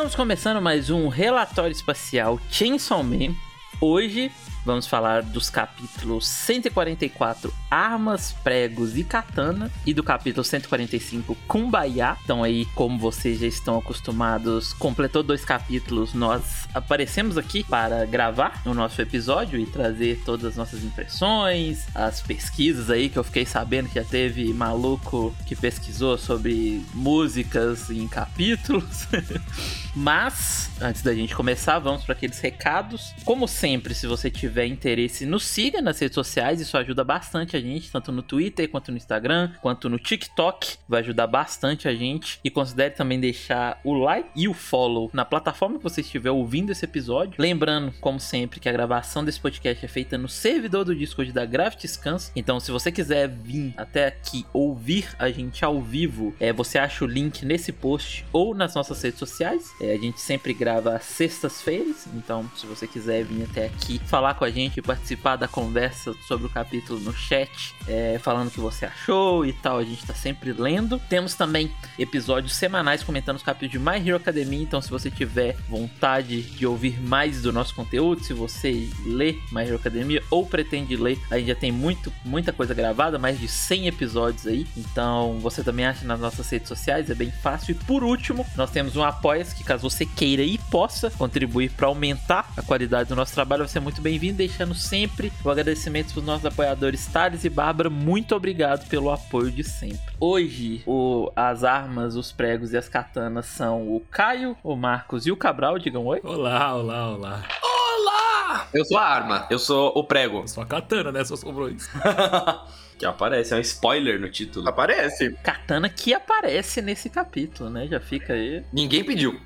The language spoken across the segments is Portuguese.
Estamos começando mais um relatório espacial Chainsaw Man. Hoje Vamos falar dos capítulos 144, Armas, Pregos e Katana, e do capítulo 145, Kumbaya. Então aí, como vocês já estão acostumados, completou dois capítulos, nós aparecemos aqui para gravar o nosso episódio e trazer todas as nossas impressões, as pesquisas aí que eu fiquei sabendo que já teve maluco que pesquisou sobre músicas em capítulos. Mas, antes da gente começar, vamos para aqueles recados. Como sempre, se você tiver interesse, nos siga nas redes sociais, isso ajuda bastante a gente, tanto no Twitter, quanto no Instagram, quanto no TikTok, vai ajudar bastante a gente. E considere também deixar o like e o follow na plataforma que você estiver ouvindo esse episódio. Lembrando, como sempre, que a gravação desse podcast é feita no servidor do Discord da Gravity Scans. Então, se você quiser vir até aqui ouvir a gente ao vivo, é, você acha o link nesse post ou nas nossas redes sociais. É, a gente sempre grava às sextas-feiras, então se você quiser vir até aqui falar com a gente, participar da conversa sobre o capítulo no chat, é, falando o que você achou e tal, a gente tá sempre lendo. Temos também episódios semanais comentando os capítulos de My Hero Academia, então se você tiver vontade de ouvir mais do nosso conteúdo, se você lê My Hero Academia ou pretende ler, a gente já tem muito, muita coisa gravada, mais de 100 episódios aí, então você também acha nas nossas redes sociais, é bem fácil. E por último, nós temos um apoia que caso você queira e possa contribuir para aumentar a qualidade do nosso trabalho, vai ser muito bem-vindo, deixando sempre o agradecimento para os nossos apoiadores Thales e Bárbara. Muito obrigado pelo apoio de sempre. Hoje, o, as armas, os pregos e as katanas são o Caio, o Marcos e o Cabral. Digam oi. Olá, olá, olá. Olá! Eu sou a arma, eu sou o prego. Eu sou a katana, né? Só sobrou isso. que aparece, é um spoiler no título. Aparece. Katana que aparece nesse capítulo, né? Já fica aí. Ninguém pediu.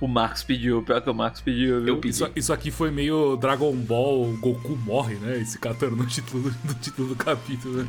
o Marcos pediu, pior que o Marcos pediu, viu? Eu pedi. Isso, isso, aqui foi meio Dragon Ball, Goku morre, né? Esse Katana no título, no título do capítulo, né?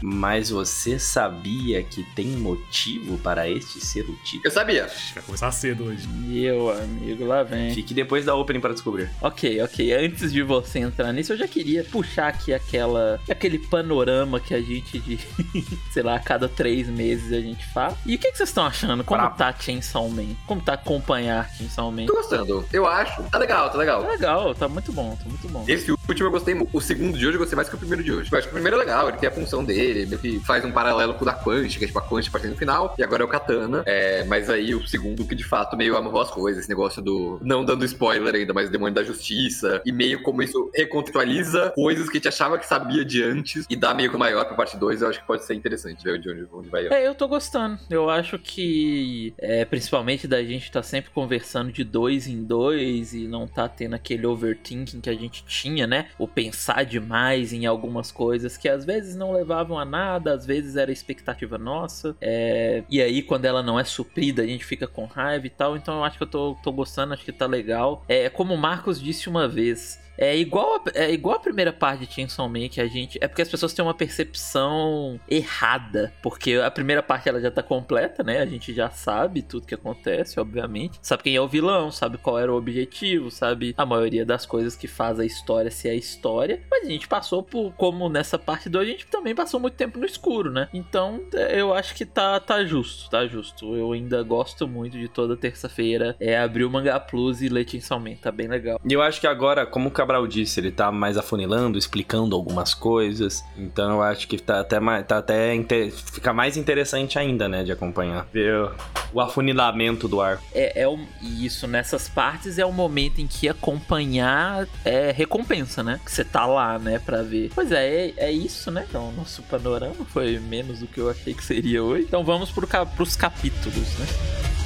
Mas você sabia que tem motivo para este ser o título? Eu sabia. Vai começar cedo hoje. Meu amigo, lá vem. Fique depois da opening para descobrir. Ok, ok. Antes de você entrar nisso, eu já queria puxar aqui aquela, aquele panorama que a gente de, sei lá, a cada três meses a gente faz. E o que, que vocês estão achando? Como pra... tá Chainsaw Man? Como tá acompanhar Chainsaw Man? Tô gostando. Eu acho. Tá legal, tá legal. Tá legal, tá muito bom, tá muito bom. Esse último eu gostei. O segundo de hoje eu gostei mais que o primeiro de hoje. Eu acho que o primeiro é legal, ele tem a função dele dele, que faz um paralelo com o da é tipo a Quantic partindo no final, e agora é o Katana. É, mas aí o segundo que de fato meio amarrou as coisas, esse negócio do. Não dando spoiler ainda, mas demônio da justiça, e meio como isso recontextualiza coisas que a gente achava que sabia de antes e dá meio que maior pra parte 2, eu acho que pode ser interessante ver de onde, onde vai. É, eu tô gostando. Eu acho que, é, principalmente da gente tá sempre conversando de dois em dois e não tá tendo aquele overthinking que a gente tinha, né? O pensar demais em algumas coisas que às vezes não levavam a nada, às vezes era expectativa nossa. É... E aí, quando ela não é suprida, a gente fica com raiva e tal. Então eu acho que eu tô, tô gostando, acho que tá legal. É como o Marcos disse uma vez. É igual, a, é igual a primeira parte de Chainsaw Man que a gente. É porque as pessoas têm uma percepção errada. Porque a primeira parte ela já tá completa, né? A gente já sabe tudo que acontece, obviamente. Sabe quem é o vilão, sabe qual era o objetivo, sabe a maioria das coisas que faz a história ser a história. Mas a gente passou por. Como nessa parte 2, a gente também passou muito tempo no escuro, né? Então eu acho que tá, tá justo, tá justo. Eu ainda gosto muito de toda terça-feira é abrir o Mangá Plus e ler Chainsaw Man. Tá bem legal. E eu acho que agora, como o Cabral disse, ele tá mais afunilando, explicando algumas coisas. Então eu acho que tá até mais. Tá até inter... fica mais interessante ainda, né? De acompanhar. Ver o afunilamento do ar. É, é o... isso, nessas partes é o momento em que acompanhar é recompensa, né? Que você tá lá, né, pra ver. Pois é, é, é isso, né? Então, nosso panorama foi menos do que eu achei que seria hoje. Então vamos pro, pros capítulos, né?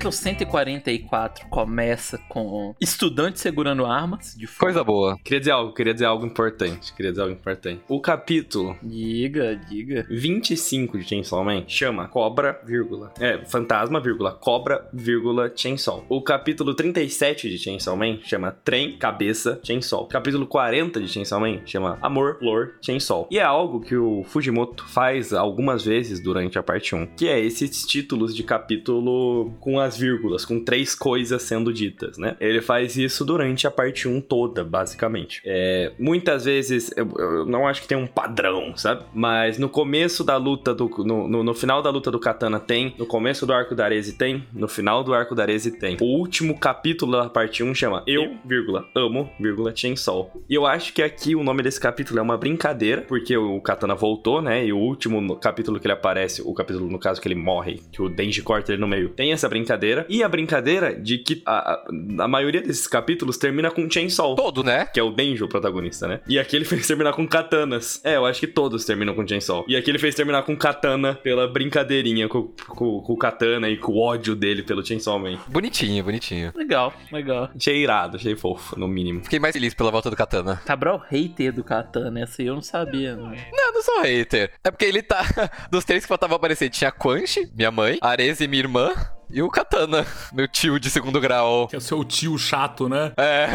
Capítulo 144 começa com estudantes segurando armas de fogo. Coisa boa. Queria dizer algo, queria dizer algo importante. Queria dizer algo importante. O capítulo Diga, diga. 25 de Chainsaw Man chama Cobra, vírgula. É, fantasma, vírgula, cobra, vírgula, Chainsaw. O capítulo 37 de Chainsaw Man chama Trem, Cabeça, Chainsaw. O capítulo 40 de Chainsaw Man chama Amor, Flor, Chainsaw. E é algo que o Fujimoto faz algumas vezes durante a parte 1, que é esses títulos de capítulo com as vírgulas, com três coisas sendo ditas, né? Ele faz isso durante a parte 1 toda, basicamente. É, muitas vezes, eu, eu não acho que tem um padrão, sabe? Mas no começo da luta do. No, no, no final da luta do Katana tem, no começo do arco da Arese tem, no final do arco da Arese tem. O último capítulo da parte 1 chama Eu, vírgula, amo, vírgula, Chainsaw. E eu acho que aqui o nome desse capítulo é uma brincadeira, porque o Katana voltou, né? E o último capítulo que ele aparece, o capítulo no caso que ele morre, que o Denji corta ele no meio, tem essa brincadeira. E a brincadeira de que a, a, a maioria desses capítulos termina com Chainsaw. Todo, né? Que é o Denji, o protagonista, né? E aqui ele fez terminar com katanas. É, eu acho que todos terminam com Chainsaw. E aqui ele fez terminar com katana pela brincadeirinha com, com, com o katana e com o ódio dele pelo Chainsaw Man. Bonitinho, bonitinho. Legal, legal. Achei irado, achei fofo, no mínimo. Fiquei mais feliz pela volta do Katana. Cabral hater do Katana, essa aí eu não sabia, não. Não, eu não sou hater. É porque ele tá. Dos três que faltavam aparecer, tinha Quan Chi, minha mãe, Arese, minha irmã, e o Katana, meu tio de segundo grau. Que é o seu tio chato, né? É.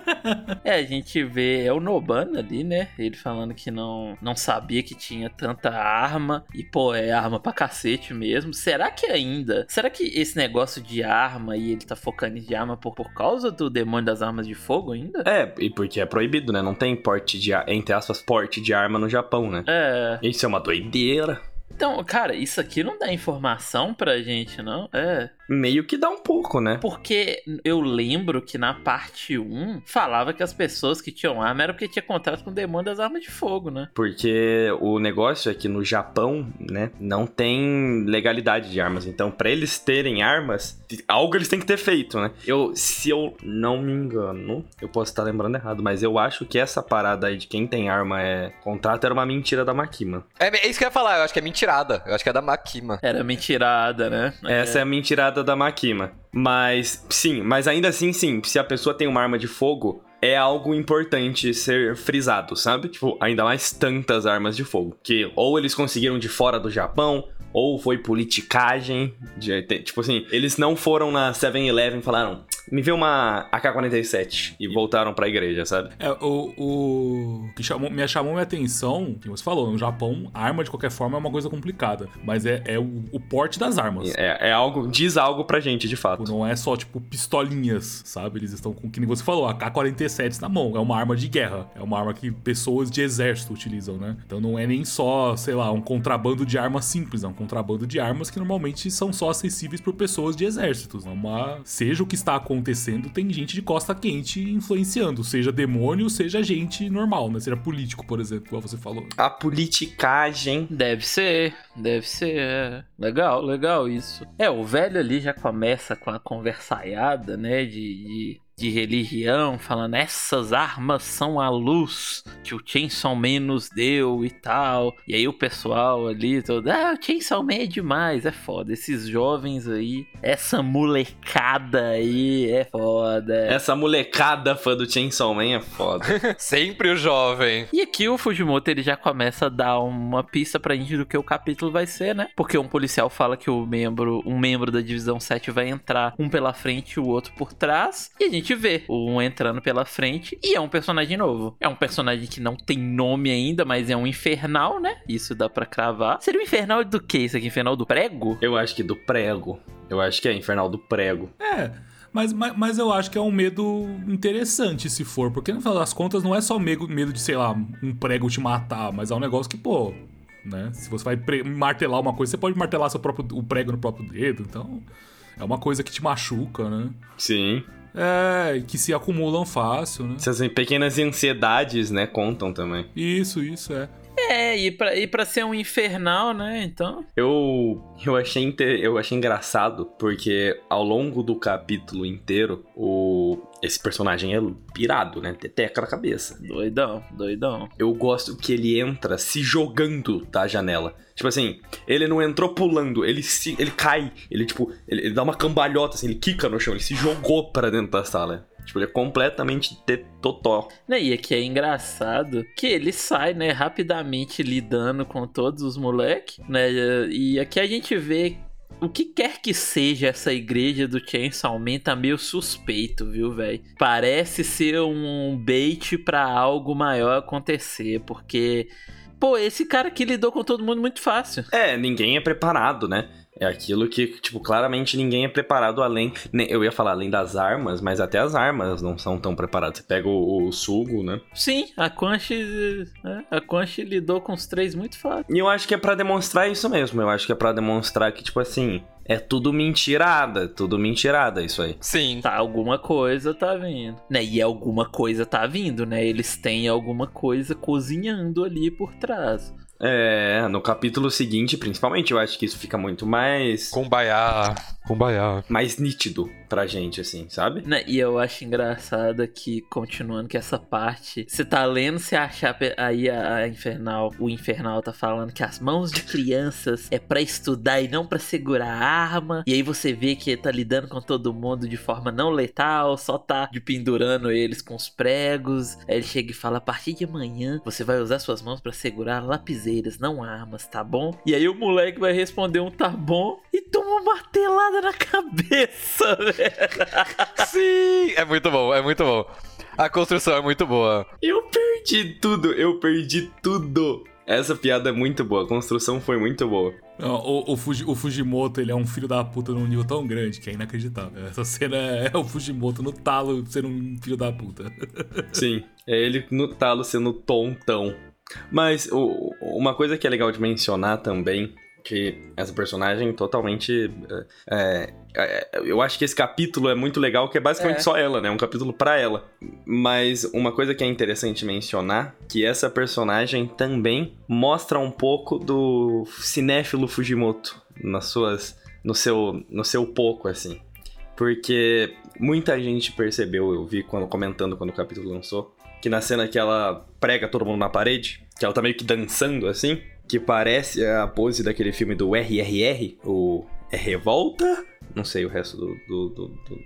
É, a gente vê, é o Nobana ali, né? Ele falando que não, não sabia que tinha tanta arma. E, pô, é arma pra cacete mesmo. Será que ainda? Será que esse negócio de arma e ele tá focando em arma por, por causa do demônio das armas de fogo ainda? É, e porque é proibido, né? Não tem porte de, entre aspas, porte de arma no Japão, né? É. Isso é uma doideira. Então, cara, isso aqui não dá informação pra gente, não? É. Meio que dá um pouco, né? Porque eu lembro que na parte 1 falava que as pessoas que tinham arma era porque tinha contrato com o demônio das armas de fogo, né? Porque o negócio é que no Japão, né, não tem legalidade de armas. Então, pra eles terem armas, algo eles têm que ter feito, né? Eu, se eu não me engano, eu posso estar lembrando errado, mas eu acho que essa parada aí de quem tem arma é contrato era uma mentira da Makima. é. é isso que eu ia falar, eu acho que é mentirada. Eu acho que é da Makima. Era mentirada, né? Essa é a mentirada da Makima. Mas, sim, mas ainda assim, sim, se a pessoa tem uma arma de fogo, é algo importante ser frisado, sabe? Tipo, ainda mais tantas armas de fogo. Que ou eles conseguiram de fora do Japão, ou foi politicagem. de- tipo assim, eles não foram na 7-Eleven e falaram, me vê uma AK-47 e voltaram pra igreja, sabe? É, o, o que chamou, me chamou minha atenção, que você falou, no Japão, arma de qualquer forma é uma coisa complicada. Mas é, é o, o porte das armas. É, é algo, diz algo pra gente, de fato. Não é só, tipo, pistolinhas, sabe? Eles estão com, que nem você falou, AK-47 na mão. É uma arma de guerra. É uma arma que pessoas de exército utilizam, né? Então não é nem só, sei lá, um contrabando de armas simples. É um contrabando de armas que normalmente são só acessíveis por pessoas de exércitos. É uma... Seja o que está acontecendo, tem gente de costa quente influenciando. Seja demônio, seja gente normal, né? Seja político, por exemplo, igual você falou. A politicagem. Deve ser, deve ser. é. Legal, legal isso. É, o velho ali já começa com a conversaiada, né? De, de, de religião, falando essas armas são a luz que o Chainsaw Man nos deu e tal. E aí o pessoal ali todo, ah, o Chainsaw Man é demais, é foda. Esses jovens aí, essa molecada aí é foda. Essa molecada fã do Chainsaw Man é foda. Sempre o jovem. E aqui o Fujimoto ele já começa a dar uma pista pra gente do que o capítulo vai ser, né? Porque um policial fala que o membro, um membro da divisão 7 vai entrar um pela frente e o outro por trás. E a gente vê um entrando pela frente e é um personagem novo. É um personagem que não tem nome ainda, mas é um infernal, né? Isso dá pra cravar. Seria um infernal do que isso aqui? Infernal do prego? Eu acho que do prego. Eu acho que é Infernal do Prego. É, mas, mas, mas eu acho que é um medo interessante se for, porque no final das contas não é só medo, medo de, sei lá, um prego te matar, mas é um negócio que, pô, né? Se você vai martelar uma coisa, você pode martelar seu próprio, o prego no próprio dedo, então é uma coisa que te machuca, né? Sim. É, que se acumulam fácil, né? Essas pequenas ansiedades, né, contam também. Isso, isso, é. É, e pra, e pra ser um infernal, né? Então. Eu, eu, achei inte- eu achei engraçado, porque ao longo do capítulo inteiro, o, esse personagem é pirado, né? Teteca na cabeça. Doidão, doidão. Eu gosto que ele entra se jogando da janela. Tipo assim, ele não entrou pulando, ele se, ele cai, ele tipo, ele, ele dá uma cambalhota, assim, ele quica no chão, ele se jogou pra dentro da sala. Tipo, ele é completamente tetotó. Né, E aqui é engraçado que ele sai, né, rapidamente lidando com todos os moleques, né? E aqui a gente vê o que quer que seja essa igreja do Chainsaw Man tá meio suspeito, viu, velho? Parece ser um bait pra algo maior acontecer, porque pô, esse cara aqui lidou com todo mundo muito fácil. É, ninguém é preparado, né? É aquilo que, tipo, claramente ninguém é preparado além. Eu ia falar além das armas, mas até as armas não são tão preparadas. Você pega o, o sugo, né? Sim, a Quanchi, né, a Quanchi lidou com os três muito fácil. E eu acho que é pra demonstrar isso mesmo. Eu acho que é pra demonstrar que, tipo assim, é tudo mentirada. Tudo mentirada isso aí. Sim. Tá, alguma coisa tá vindo. Né? E alguma coisa tá vindo, né? Eles têm alguma coisa cozinhando ali por trás. É, no capítulo seguinte, principalmente, eu acho que isso fica muito mais. Kumbaya. Kumbaya. mais nítido pra gente, assim, sabe? Né? E eu acho engraçado que, continuando que essa parte, você tá lendo, você achar aí a, a Infernal, o Infernal tá falando que as mãos de crianças é pra estudar e não pra segurar a arma. E aí você vê que tá lidando com todo mundo de forma não letal, só tá de pendurando eles com os pregos. Aí ele chega e fala: a partir de amanhã você vai usar suas mãos pra segurar lapiseiras, não armas, tá bom? E aí o moleque vai responder um tá bom e toma uma martelada na cabeça, velho. Sim! É muito bom, é muito bom. A construção é muito boa. Eu perdi tudo, eu perdi tudo. Essa piada é muito boa, a construção foi muito boa. O, o, Fuji- o Fujimoto, ele é um filho da puta num nível tão grande que é inacreditável. Essa cena é o Fujimoto no talo sendo um filho da puta. Sim, é ele no talo sendo tontão. Mas o- uma coisa que é legal de mencionar também, que essa personagem totalmente. é, é, eu acho que esse capítulo é muito legal, que é basicamente É. só ela, né? Um capítulo pra ela. Mas uma coisa que é interessante mencionar, que essa personagem também mostra um pouco do cinéfilo Fujimoto nas suas, no seu, no seu pouco assim. Porque muita gente percebeu, eu vi quando comentando quando o capítulo lançou, que na cena que ela prega todo mundo na parede, que ela tá meio que dançando assim, que parece a pose daquele filme do RRR, o é Revolta? Não sei o resto do, do, do- do-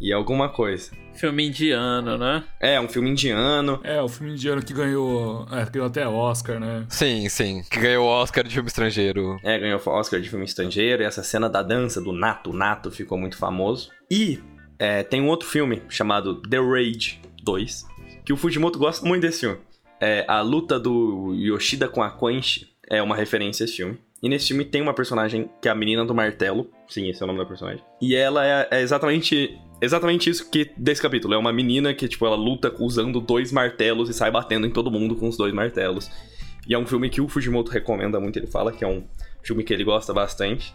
E alguma coisa. Filme indiano, né? É, um filme indiano. É, o filme indiano que ganhou. É, ganhou até Oscar, né? Sim, sim. Que ganhou o Oscar de filme estrangeiro. É, ganhou Oscar de filme estrangeiro. E essa cena da dança do Nato, o Nato ficou muito famoso. E é, tem um outro filme chamado The Rage 2, que o Fujimoto gosta muito desse filme. É, a luta do Yoshida com a Quench é uma referência a esse filme. E nesse filme tem uma personagem que é a menina do martelo. Sim, esse é o nome da personagem. E ela é, é exatamente exatamente isso que desse capítulo. É uma menina que, tipo, ela luta usando dois martelos e sai batendo em todo mundo com os dois martelos. E é um filme que o Fujimoto recomenda muito. Ele fala que é um filme que ele gosta bastante.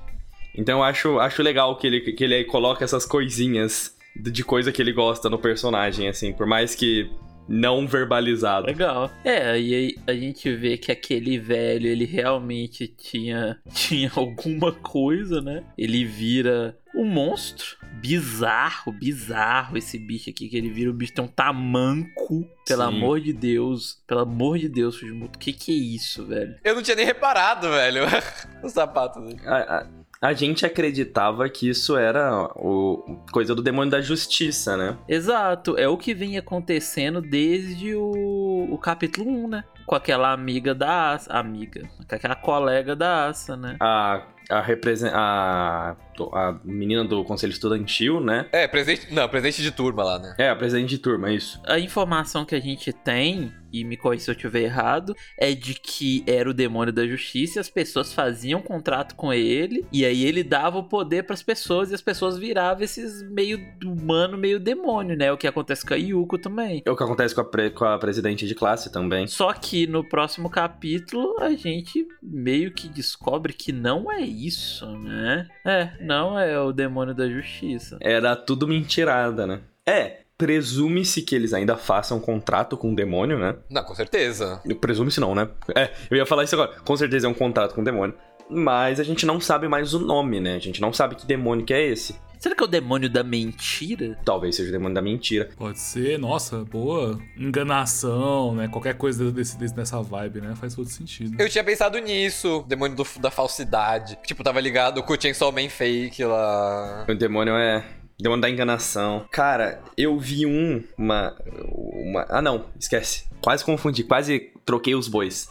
Então eu acho, acho legal que ele, que ele coloca essas coisinhas de coisa que ele gosta no personagem, assim. Por mais que não verbalizado. Legal. É, e aí a gente vê que aquele velho, ele realmente tinha, tinha alguma coisa, né? Ele vira um monstro. Bizarro, bizarro esse bicho aqui, que ele vira o bicho tem um tamanco. Pelo Sim. amor de Deus. Pelo amor de Deus, Fujimoto. Que que é isso, velho? Eu não tinha nem reparado, velho. Os sapatos dele. A, a- a gente acreditava que isso era o coisa do demônio da justiça, né? Exato, é o que vem acontecendo desde o, o capítulo 1, né? Com aquela amiga da Asa. Amiga. Com aquela colega da Asa, né? A, a, represen- a, a menina do conselho estudantil, né? É, presente. Não, presente de turma lá, né? É, a presidente de turma, isso. A informação que a gente tem, e me corrija se eu estiver errado, é de que era o demônio da justiça e as pessoas faziam contrato com ele, e aí ele dava o poder pras pessoas e as pessoas viravam esses meio humano, meio demônio, né? O que acontece com a Yuko também. É o que acontece com a, pre- com a presidente de classe também. Só que no próximo capítulo a gente meio que descobre que não é isso, né? É, não é o demônio da justiça. Era tudo mentirada, né? É, Presume-se que eles ainda façam contrato com o demônio, né? Não, com certeza. Presume-se não, né? É, eu ia falar isso agora. Com certeza é um contrato com o demônio. Mas a gente não sabe mais o nome, né? A gente não sabe que demônio que é esse. Será que é o demônio da mentira? Talvez seja o demônio da mentira. Pode ser, nossa, boa enganação, né? Qualquer coisa desse, desse, dessa vibe, né? Faz todo sentido. Eu tinha pensado nisso, demônio do- da falsidade. Tipo, tava ligado com o Chainsaw Man fake lá. O demônio é. Demônio da enganação. Cara, eu vi um. Uma. uma ah, não, esquece. Quase confundi, quase troquei os bois.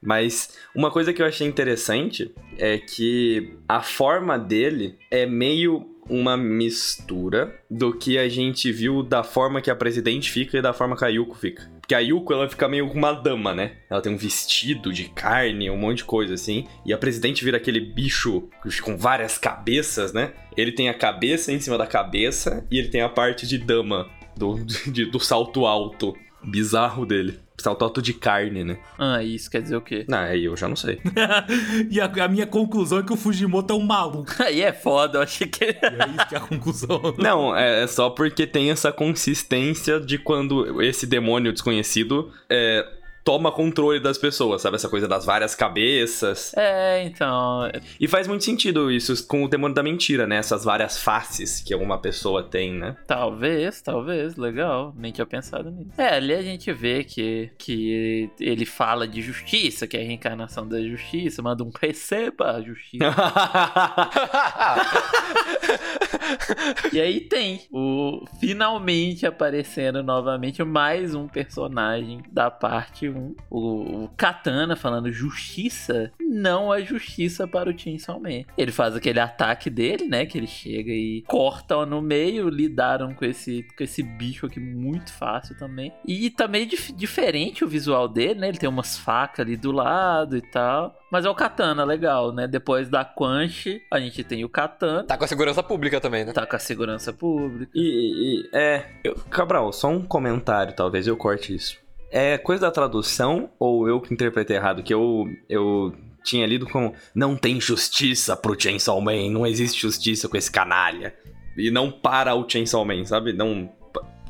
Mas uma coisa que eu achei interessante é que a forma dele é meio uma mistura do que a gente viu da forma que a presidente fica e da forma que a Yuko fica. Porque a Yuko, ela fica meio uma dama, né? Ela tem um vestido de carne, um monte de coisa assim. E a presidente vira aquele bicho com várias cabeças, né? Ele tem a cabeça em cima da cabeça e ele tem a parte de dama do, de- do salto alto. Bizarro dele. Salto alto de carne, né? Ah, isso quer dizer o quê? Não, aí eu já não sei. e a, a minha conclusão é que o Fujimoto é um maluco. Aí é foda, eu achei que. E é isso que é a conclusão. Não, é é só porque tem essa consistência de quando esse demônio desconhecido é, toma controle das pessoas, sabe? Essa coisa das várias cabeças. É, então. E faz muito sentido isso com o demônio da mentira, né? Essas várias faces que uma pessoa tem, né? Talvez, talvez, legal. Nem tinha pensado nisso. É, ali a gente vê que, que ele fala de justiça, que é a reencarnação da justiça, manda um receba a justiça. e aí tem o finalmente aparecendo novamente mais um personagem da parte 1. O, o Katana falando justiça, não é justiça para o Chainsaw Man. Ele faz aquele ataque dele, né? Que ele chega e corta no meio, lidaram com esse, com esse bicho aqui muito fácil também. E tá meio dif- diferente o visual dele, né? Ele tem umas facas ali do lado e tal. Mas é o Katana, legal, né? Depois da Quanch, a gente tem o Katana. Tá com a segurança pública também, né? Tá com a segurança pública. E, e- é. eu- Cabral, só um comentário, talvez eu corte isso. É coisa da tradução ou eu que interpretei errado? Que eu. eu tinha lido como não tem justiça pro Chainsaw Man, não existe justiça com esse canalha. E não para o Chainsaw Man, sabe? Não.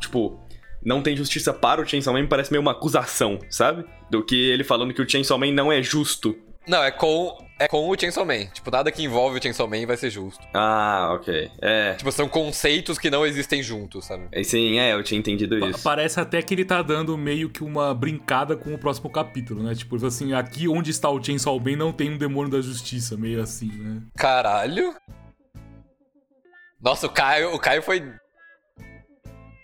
Tipo, não tem justiça para o Chainsaw Man parece meio uma acusação, sabe? Do que ele falando que o Chainsaw Man não é justo. Não, é com, é com o Chainsaw Man. Tipo, nada que envolve o Chainsaw Man vai ser justo. Ah, ok. É. Tipo, são conceitos que não existem juntos, sabe? É, Sim, é, eu tinha entendido Pa- isso. Parece até que ele tá dando meio que uma brincada com o próximo capítulo, né? Tipo assim, aqui onde está o Chainsaw Man não tem um demônio da justiça, meio assim, né? Caralho. Nossa, o Caio, o Caio foi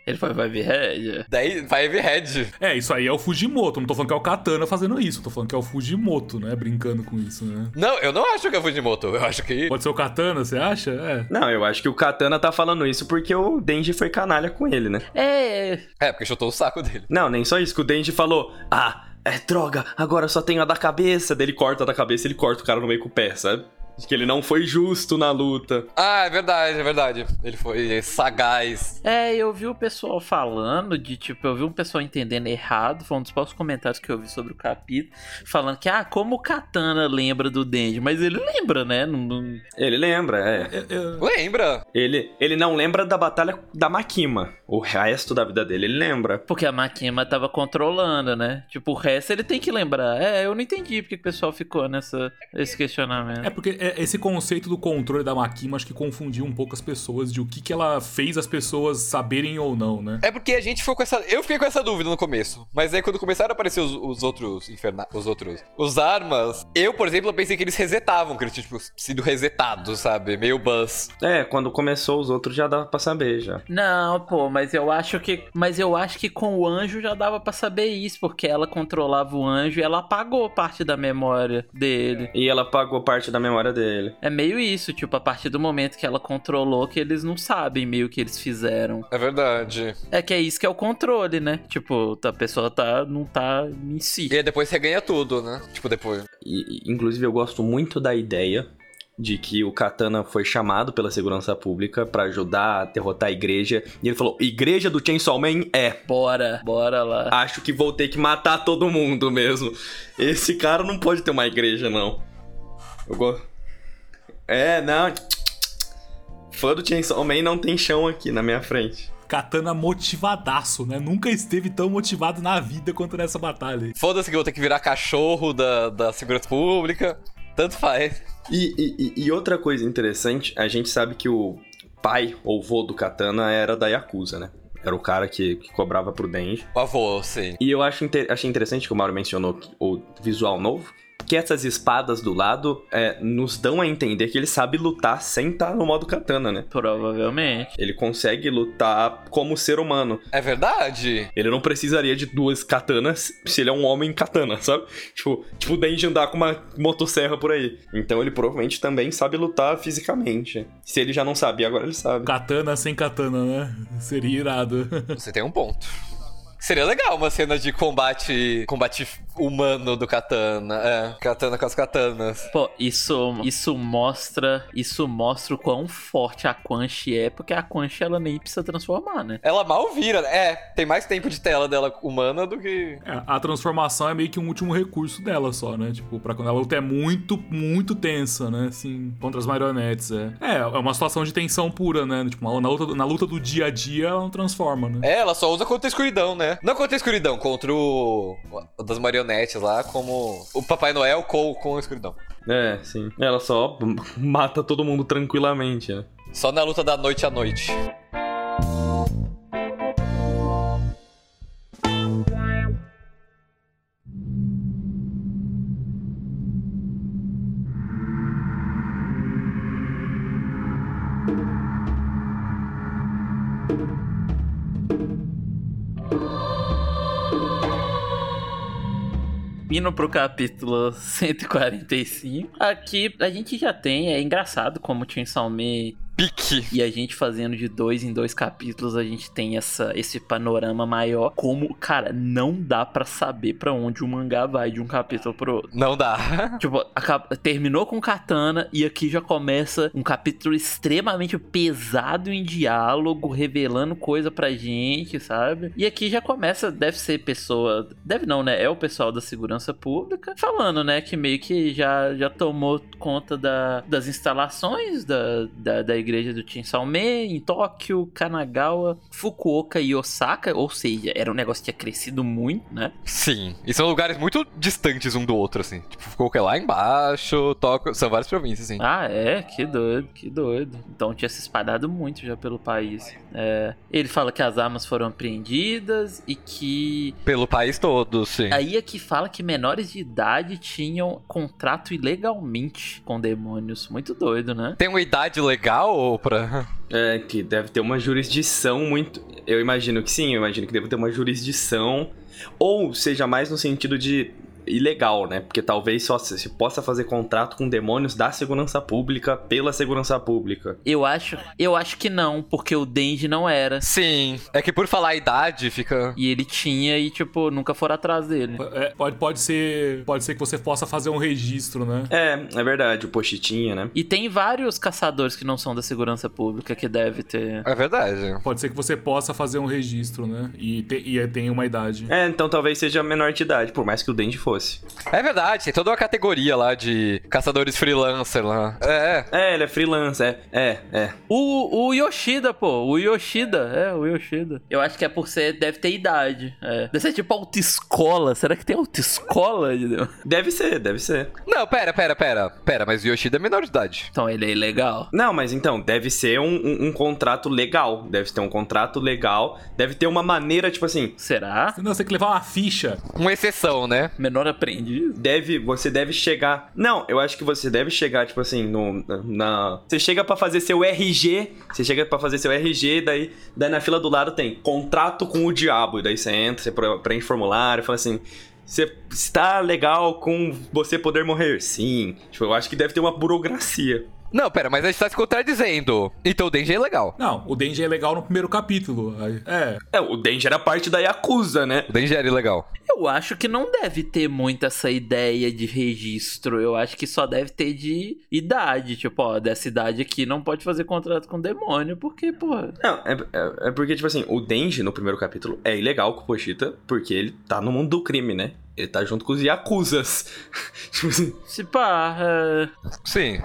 Ele foi vai vir Red. 10, Five Head. É, isso aí é o Fujimoto. Não tô falando que é o Katana fazendo isso. Tô falando que é o Fujimoto, né? Brincando com isso, né? Não, eu não acho que é Fujimoto. Eu acho que. Pode ser o Katana, você acha? É. Não, eu acho que o Katana tá falando isso porque o Denji foi canalha com ele, né? É, É, porque chutou o saco dele. Não, nem só isso, que o Denji falou, ah, é droga, agora eu só tenho a da cabeça. Daí ele corta a da cabeça e ele corta o cara no meio com o pé, sabe? De que ele não foi justo na luta. Ah, é verdade, é verdade. Ele foi sagaz. É, eu vi o pessoal falando de tipo, eu vi um pessoal entendendo errado, foi um dos poucos comentários que eu vi sobre o capítulo, falando que, ah, como o Katana lembra do Denji, mas ele lembra, né? Não, não- Ele lembra, é. É, é- Lembra? Ele, ele não lembra da batalha da Makima. O resto da vida dele ele lembra. Porque a Makima tava controlando, né? Tipo, o resto ele tem que lembrar. É, eu não entendi porque que o pessoal ficou nessa esse questionamento. É porque é- esse conceito do controle da Makima acho que confundiu um pouco as pessoas de o que, que ela fez as pessoas saberem ou não, né? É porque a gente ficou com essa. Eu fiquei com essa dúvida no começo. Mas aí quando começaram a aparecer os, os outros inferna... Os outros. Os armas, eu, por exemplo, pensei que eles resetavam, que eles tinham, tipo, sido resetados, sabe? Meio buzz. É, quando começou os outros já dava pra saber já. Não, pô, mas eu acho que. Mas eu acho que com o anjo já dava pra saber isso, porque ela controlava o anjo e ela apagou parte da memória dele. E ela pagou parte da memória dele. É meio isso, tipo, a partir do momento que ela controlou, que eles não sabem meio que eles fizeram. É verdade. É que é isso que é o controle, né? Tipo, a pessoa tá, não tá em si. E aí depois você ganha tudo, né? Tipo, depois. E, inclusive, eu gosto muito da ideia de que o Katana foi chamado pela segurança pública pra ajudar a derrotar a igreja. E ele falou: Igreja do Chainsaw Man é. Bora, bora lá. Acho que vou ter que matar todo mundo mesmo. Esse cara não pode ter uma igreja, não. Eu gosto. É, não. Fã do Chainsaw Man não tem chão aqui na minha frente. Katana motivadaço, né? Nunca esteve tão motivado na vida quanto nessa batalha. Foda-se que eu vou ter que virar cachorro da, da segurança pública. Tanto faz. E, e- e- outra coisa interessante, a gente sabe que o pai ou vô do Katana era da Yakuza, né? Era o cara que, que cobrava pro Denji. O avô, sim. E eu acho inte- achei interessante que o Mauro mencionou que- o visual novo. Que essas espadas do lado é, nos dão a entender que ele sabe lutar sem estar no modo katana, né? Provavelmente. Ele consegue lutar como ser humano. É verdade? Ele não precisaria de duas katanas se ele é um homem katana, sabe? Tipo, tipo o Denji andar com uma motosserra por aí. Então ele provavelmente também sabe lutar fisicamente. Se ele já não sabia, agora ele sabe. Katana sem katana, né? Seria irado. Você tem um ponto. Seria legal uma cena de combate combate humano do katana. É, katana com as katanas. Pô, isso, isso mostra. Isso mostra o quão forte a Quan Chi é, porque a Quan Chi ela nem precisa transformar, né? Ela mal vira. né? É, tem mais tempo de tela dela humana do que. É, a transformação é meio que um último recurso dela só, né? Tipo, pra quando a luta é muito, muito tensa, né? Assim, contra as marionetes, é. É, é uma situação de tensão pura, né? Tipo, na luta, na luta do dia a dia, ela não transforma, né? É, ela só usa contra a escuridão, né? Não contra a escuridão, contra o. o das marionetes lá, como o Papai Noel com, com a escuridão. É, sim. Ela só mata todo mundo tranquilamente, né? Só na luta da noite à noite. Indo pro capítulo 145. Aqui a gente já tem, é engraçado como o Chainsaw Man Pique. e a gente fazendo de dois em dois capítulos, a gente tem essa, esse panorama maior. Como, cara, não dá pra saber pra onde o mangá vai de um capítulo pro outro. Não dá. Tipo, terminou com Katana e aqui já começa um capítulo extremamente pesado em diálogo, revelando coisa pra gente, sabe? E aqui já começa, deve ser pessoa, deve não, né? É o pessoal da segurança pública falando, né? Que meio que já, já tomou conta da, das instalações da, da, da igreja do Chainsaw Man em Tóquio, Kanagawa, Fukuoka e Osaka. Ou seja, era um negócio que tinha crescido muito, né? Sim. E são lugares muito distantes um do outro, assim. Tipo, ficou lá embaixo, Tóquio. São várias províncias, assim. Ah, é? Que doido, que doido. Então tinha se espalhado muito já pelo país. É, ele fala que as armas foram apreendidas e que. Pelo país todo, sim. Aí é que fala que menores de idade tinham contrato ilegalmente com demônios. Muito doido, né? Tem uma idade legal ou pra. É, que deve ter uma jurisdição muito. Eu imagino que sim, eu imagino que deve ter uma jurisdição. Ou seja, mais no sentido de ilegal, né? Porque talvez só se se possa fazer contrato com demônios da segurança pública pela segurança pública. Eu acho, eu acho que não, porque o Denji não era. Sim. É que por falar a idade, fica. E ele tinha e, tipo, nunca foram atrás dele. É, pode, pode, ser, pode ser que você possa fazer um registro, né? É, é verdade, o Pochitinha, né? E tem vários caçadores que não são da segurança pública que deve ter. É verdade. Pode ser que você possa fazer um registro, né? E, te, e tem uma idade. É, então talvez seja menor de idade, por mais que o Denji fosse. É verdade, tem toda uma categoria lá de caçadores freelancer lá. É, É, ele é freelance, é, é, é. O, o Yoshida, pô. O Yoshida. É, o Yoshida. Eu acho que é por ser. Deve ter idade. É. Deve ser tipo autoescola. Será que tem autoescola? Deve ser, deve ser. Não, pera, pera, pera. Pera, mas o Yoshida é menor de idade. Então ele é ilegal. Não, mas então, deve ser um, um- um contrato legal. Deve ter um contrato legal. Deve ter uma maneira, tipo assim. Será? Não, você tem que levar uma ficha. Uma exceção, né? Menor aprendiz? Deve, você deve chegar. Não, eu acho que você deve chegar, tipo assim, no. Na. Você chega pra fazer seu RG. Você chega pra fazer seu RG, daí, daí na fila do lado tem contrato com o diabo. E daí você entra, você pre- preenche formulário, fala assim. Você está legal com você poder morrer? Sim. Tipo, eu acho que deve ter uma burocracia. Não, pera, mas a gente tá se contradizendo. Então o Denji é legal. Não, o Denji é legal no primeiro capítulo. É, É, o Denji era parte da Yakuza, né? O Denji era ilegal. Eu acho que não deve ter muito essa ideia de registro. Eu acho que só deve ter de idade. Tipo, ó, dessa idade aqui não pode fazer contrato com demônio, porque, porra. Não, é, é- é porque, tipo assim, o Denji no primeiro capítulo é ilegal com o Pochita, porque ele tá no mundo do crime, né? Ele tá junto com os Yakuzas. tipo assim. Se pá, é... Sim.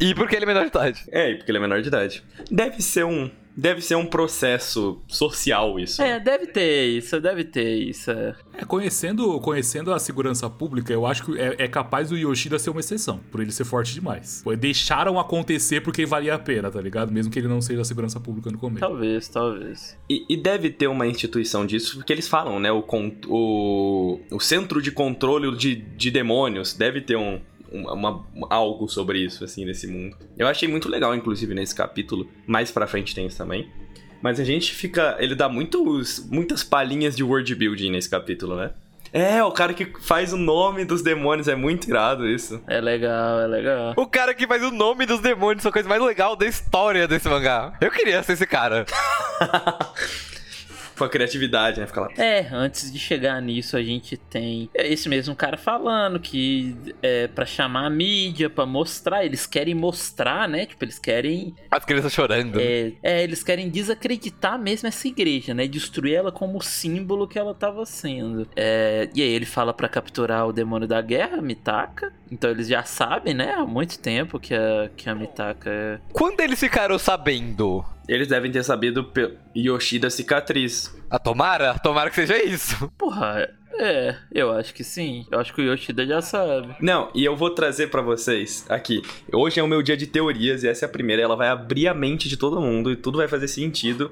E porque ele é menor de idade. É, e porque ele é menor de idade. Deve ser um. Deve ser um processo social isso. É, deve ter isso, deve ter isso. é. É, conhecendo, conhecendo a segurança pública, eu acho que é, é capaz do Yoshida ser uma exceção, por ele ser forte demais. Deixaram acontecer porque valia a pena, tá ligado? Mesmo que ele não seja a segurança pública no começo. Talvez, talvez. E, e deve ter uma instituição disso, porque eles falam, né? O, con- o, o centro de controle de, de demônios deve ter um, uma, uma- algo sobre isso, assim, nesse mundo. Eu achei muito legal, inclusive, nesse capítulo. Mais pra frente tem isso também. Mas a gente fica. Ele dá muitos, muitas palhinhas de world building nesse capítulo, né? É, o cara que faz o nome dos demônios, é muito irado isso. É legal, é legal. O cara que faz o nome dos demônios é a coisa mais legal da história desse mangá. Eu queria ser esse cara. Com a criatividade, né? Fica lá. É, antes de chegar nisso, a gente tem é esse mesmo cara falando que é para chamar a mídia, pra mostrar, eles querem mostrar, né? Tipo, eles querem As crianças chorando. é, é, eles querem desacreditar mesmo essa igreja, né? Destruir ela como símbolo que ela tava sendo. É, e aí ele fala pra capturar o demônio da guerra, Mitaka. Então eles já sabem, né? Há muito tempo que a, que a Mitaka é. Quando eles ficaram sabendo? Eles devem ter sabido pe- Yoshida cicatriz. Ah, tomara? Tomara que seja isso. Porra, é, eu acho que sim. Eu acho que o Yoshida já sabe. Não, e eu vou trazer pra vocês aqui. Hoje é o meu dia de teorias e essa é a primeira. Ela vai abrir a mente de todo mundo e tudo vai fazer sentido.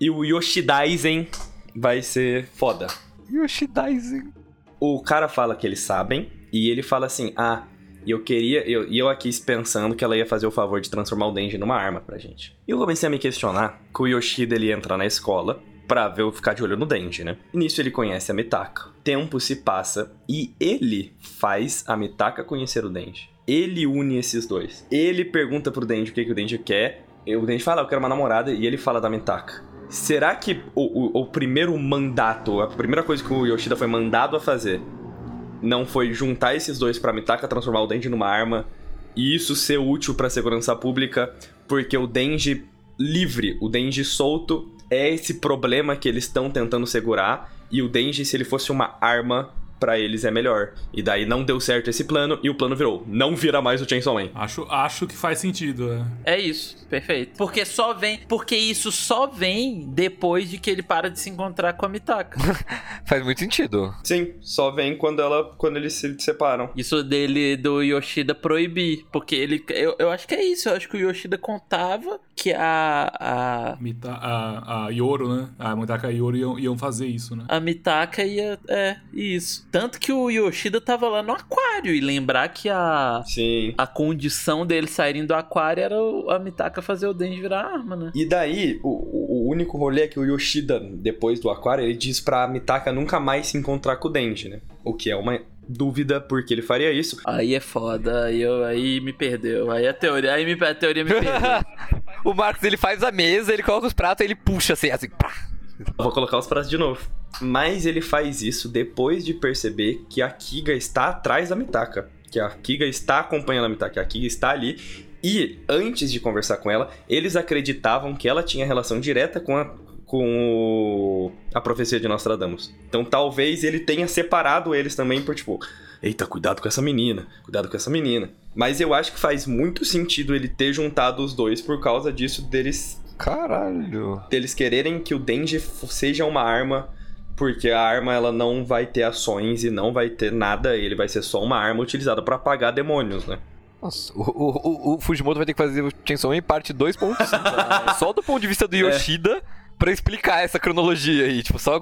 E o Yoshidaisen vai ser foda. Yoshidaisen. O cara fala que eles sabem e ele fala assim: Ah, eu queria. Eu, e eu aqui pensando que ela ia fazer o favor de transformar o Denji numa arma pra gente. E eu comecei a me questionar que o Yoshida ele entra na escola pra ver, ficar de olho no Denji, né? E nisso ele conhece a Mitaka. Tempo se passa e ele faz a Mitaka conhecer o Denji. Ele une esses dois. Ele pergunta pro Denji o que, que o Denji quer. E o Denji fala, "Ah, eu quero uma namorada, e ele fala da Mitaka. Será que o, o, o primeiro mandato, a primeira coisa que o Yoshida foi mandado a fazer, não foi juntar esses dois pra Mitaka transformar o Denji numa arma e isso ser útil pra segurança pública, porque o Denji livre, o Denji solto é esse problema que eles estão tentando segurar. E o Denji se ele fosse uma arma pra eles é melhor. E daí não deu certo esse plano e o plano virou, não vira mais o Chainsaw Man. Acho, acho que faz sentido, é. É isso, perfeito. Porque só vem. Porque isso só vem depois de que ele para de se encontrar com a Mitaka. Faz muito sentido. Sim, só vem quando ela quando eles se separam. Isso dele, do Yoshida proibir. Porque ele. Eu, eu acho que é isso. Eu acho que o Yoshida contava que a. A, Mita, a, a Yoro, né? A Mitaka e a Yoro iam, iam fazer isso, né? a Mitaka ia. É, isso. Tanto que o Yoshida tava lá no aquário. E lembrar que a. Sim. A condição dele saírem do aquário era o- a Mitaka fazer o Denji virar arma, né? E daí, o, o- o único rolê é que o Yoshida, depois do aquário, ele diz pra Mitaka nunca mais se encontrar com o Denji, né? O que é uma dúvida porque ele faria isso. Aí é foda, aí, eu, aí me perdeu. Aí a teoria, aí me, a teoria me perdeu. o Marcos, ele faz a mesa, ele coloca os pratos, ele puxa assim, assim, pá. Vou colocar os pratos de novo. Mas ele faz isso depois de perceber que a Kiga está atrás da Mitaka. Que a Kiga está acompanhando a Mitaka, a Kiga está ali. E antes de conversar com ela, eles acreditavam que ela tinha relação direta com a, com o- a profecia de Nostradamus. Então talvez ele tenha separado eles também por tipo, eita, cuidado com essa menina, cuidado com essa menina. Mas eu acho que faz muito sentido ele ter juntado os dois por causa disso deles Caralho. deles quererem que o Denji seja uma arma, porque a arma ela não vai ter ações e não vai ter nada, ele vai ser só uma arma utilizada pra apagar demônios, né? Nossa, o, o, o, o Fujimoto vai ter que fazer o Chainsaw Man parte 2.5. só do ponto de vista do Yoshida pra explicar essa cronologia aí. Tipo, só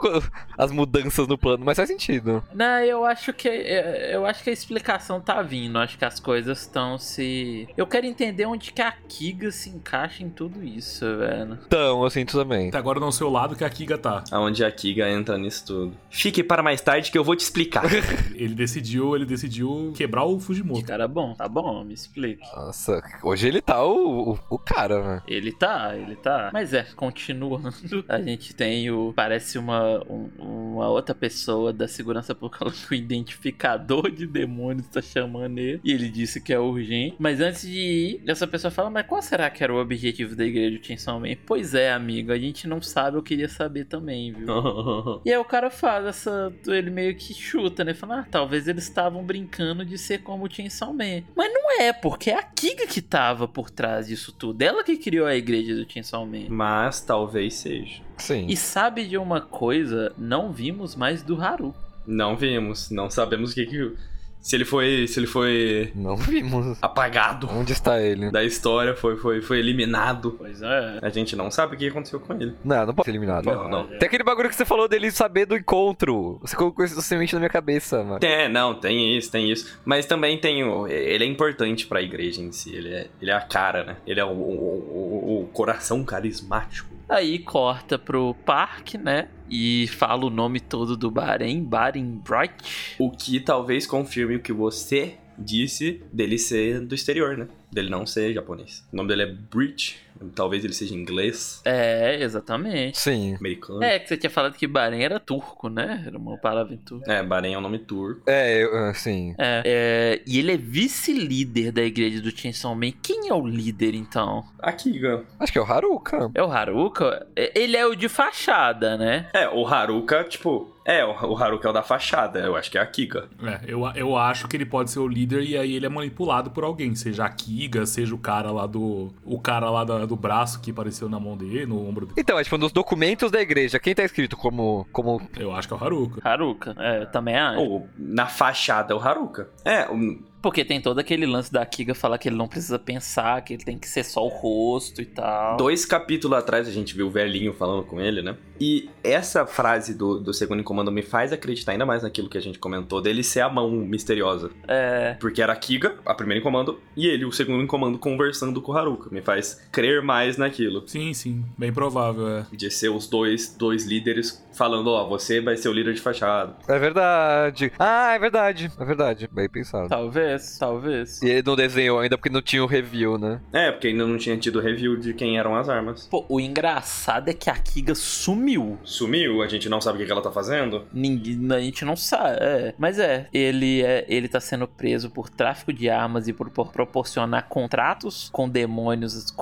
as mudanças no plano. Mas faz sentido. Não, eu acho que eu acho que a explicação tá vindo. Acho que as coisas estão se. Eu quero entender onde que a Kiga se encaixa em tudo isso, velho. Então, eu sinto também. Até agora no seu lado que a Kiga tá. Aonde a Kiga entra nisso tudo. Fique para mais tarde que eu vou te explicar. Ele decidiu, ele decidiu quebrar o Fujimoto. Cara bom, tá bom, me explique. Nossa, hoje ele tá o, o, o cara, né? Ele tá, ele tá. Mas é, A gente tem o. Parece uma. Um, uma outra pessoa da segurança pública falando que o identificador de demônios tá chamando ele. E ele disse que é urgente. Mas antes de ir, essa pessoa fala: Mas qual será que era o objetivo da igreja de Chainsaw Man? Pois é, amigo, a gente não sabe, eu queria saber também, viu? E aí o cara faz essa. Ele meio que chuta, né? Fala, ah, talvez eles estavam brincando de ser como o Chainsaw Man. Mas não é, porque é a Kiga que tava por trás disso tudo. Ela que criou a igreja do Chainsaw Man. Mas talvez seja. Sim. E sabe de uma coisa? Não vimos mais do Haru. Não vimos, não sabemos o que que. Se ele foi. Se ele foi Não vimos. apagado Onde está ele? da história, foi, foi, foi eliminado. Pois é. A gente não sabe o que aconteceu com ele. Não, não pode ser eliminado. Não, não. Tem aquele bagulho que você falou dele saber do encontro. Você colocou essa semente na minha cabeça, mano. É, não, tem isso, tem isso. Mas também tem o. Ele é importante pra igreja em si. Ele é, ele é a cara, né? Ele é o, o, o- o coração carismático. Aí corta pro parque, né? E fala o nome todo do Bahrein, Bahrein Bright. O que talvez confirme o que você disse dele ser do exterior, né? Dele não ser japonês. O nome dele é Breach. Talvez ele seja inglês, É, exatamente. Sim. americano. É, que você tinha falado que Bahrein era turco, né? Era uma palavra em turco. É, Bahrein é um nome turco. É, eu, ah, sim. É, é, e ele é vice-líder da igreja do Chainsaw Man. Quem é o líder, então? A Kiga. Acho que é o Haruka. É o Haruka? É, Ele é o de fachada, né? É, o Haruka, tipo. É, o, o Haruka é o da fachada. Eu acho que é a Kiga. É, eu, eu acho que ele pode ser o líder e aí ele é manipulado por alguém, seja a Kiga, seja o cara lá do. O cara lá da- do braço que apareceu na mão dele, no ombro dele. Então, é tipo, nos documentos da igreja, quem tá escrito como. como... Eu acho que é o Haruka. Haruka, é, eu também acho. Ou na fachada é o Haruka. É, o- Porque tem todo aquele lance da Kiga falar que ele não precisa pensar, que ele tem que ser só o rosto e tal. dois capítulos atrás a gente viu o velhinho falando com ele, né? E essa frase do, do segundo em comando me faz acreditar ainda mais naquilo que a gente comentou dele ser a mão misteriosa. É. Porque era a Kiga, a primeira em comando, e ele, o segundo em comando, conversando com o Haruka. Me faz crer mais naquilo. Sim, sim. Bem provável, é. De ser os dois, dois líderes falando, ó, você vai ser o líder de fachada. É verdade. Ah, é verdade. É verdade. Bem pensado. Talvez, talvez. E ele não desenhou ainda porque não tinha o review, né? É, porque ainda não tinha tido review de quem eram as armas. Pô, o engraçado é que a Kiga sumiu. Sumiu, a gente não sabe o que ela tá fazendo. Ninguém, a gente não sabe. É. Mas é, ele é, ele tá sendo preso por tráfico de armas e por, por proporcionar contratos com demônios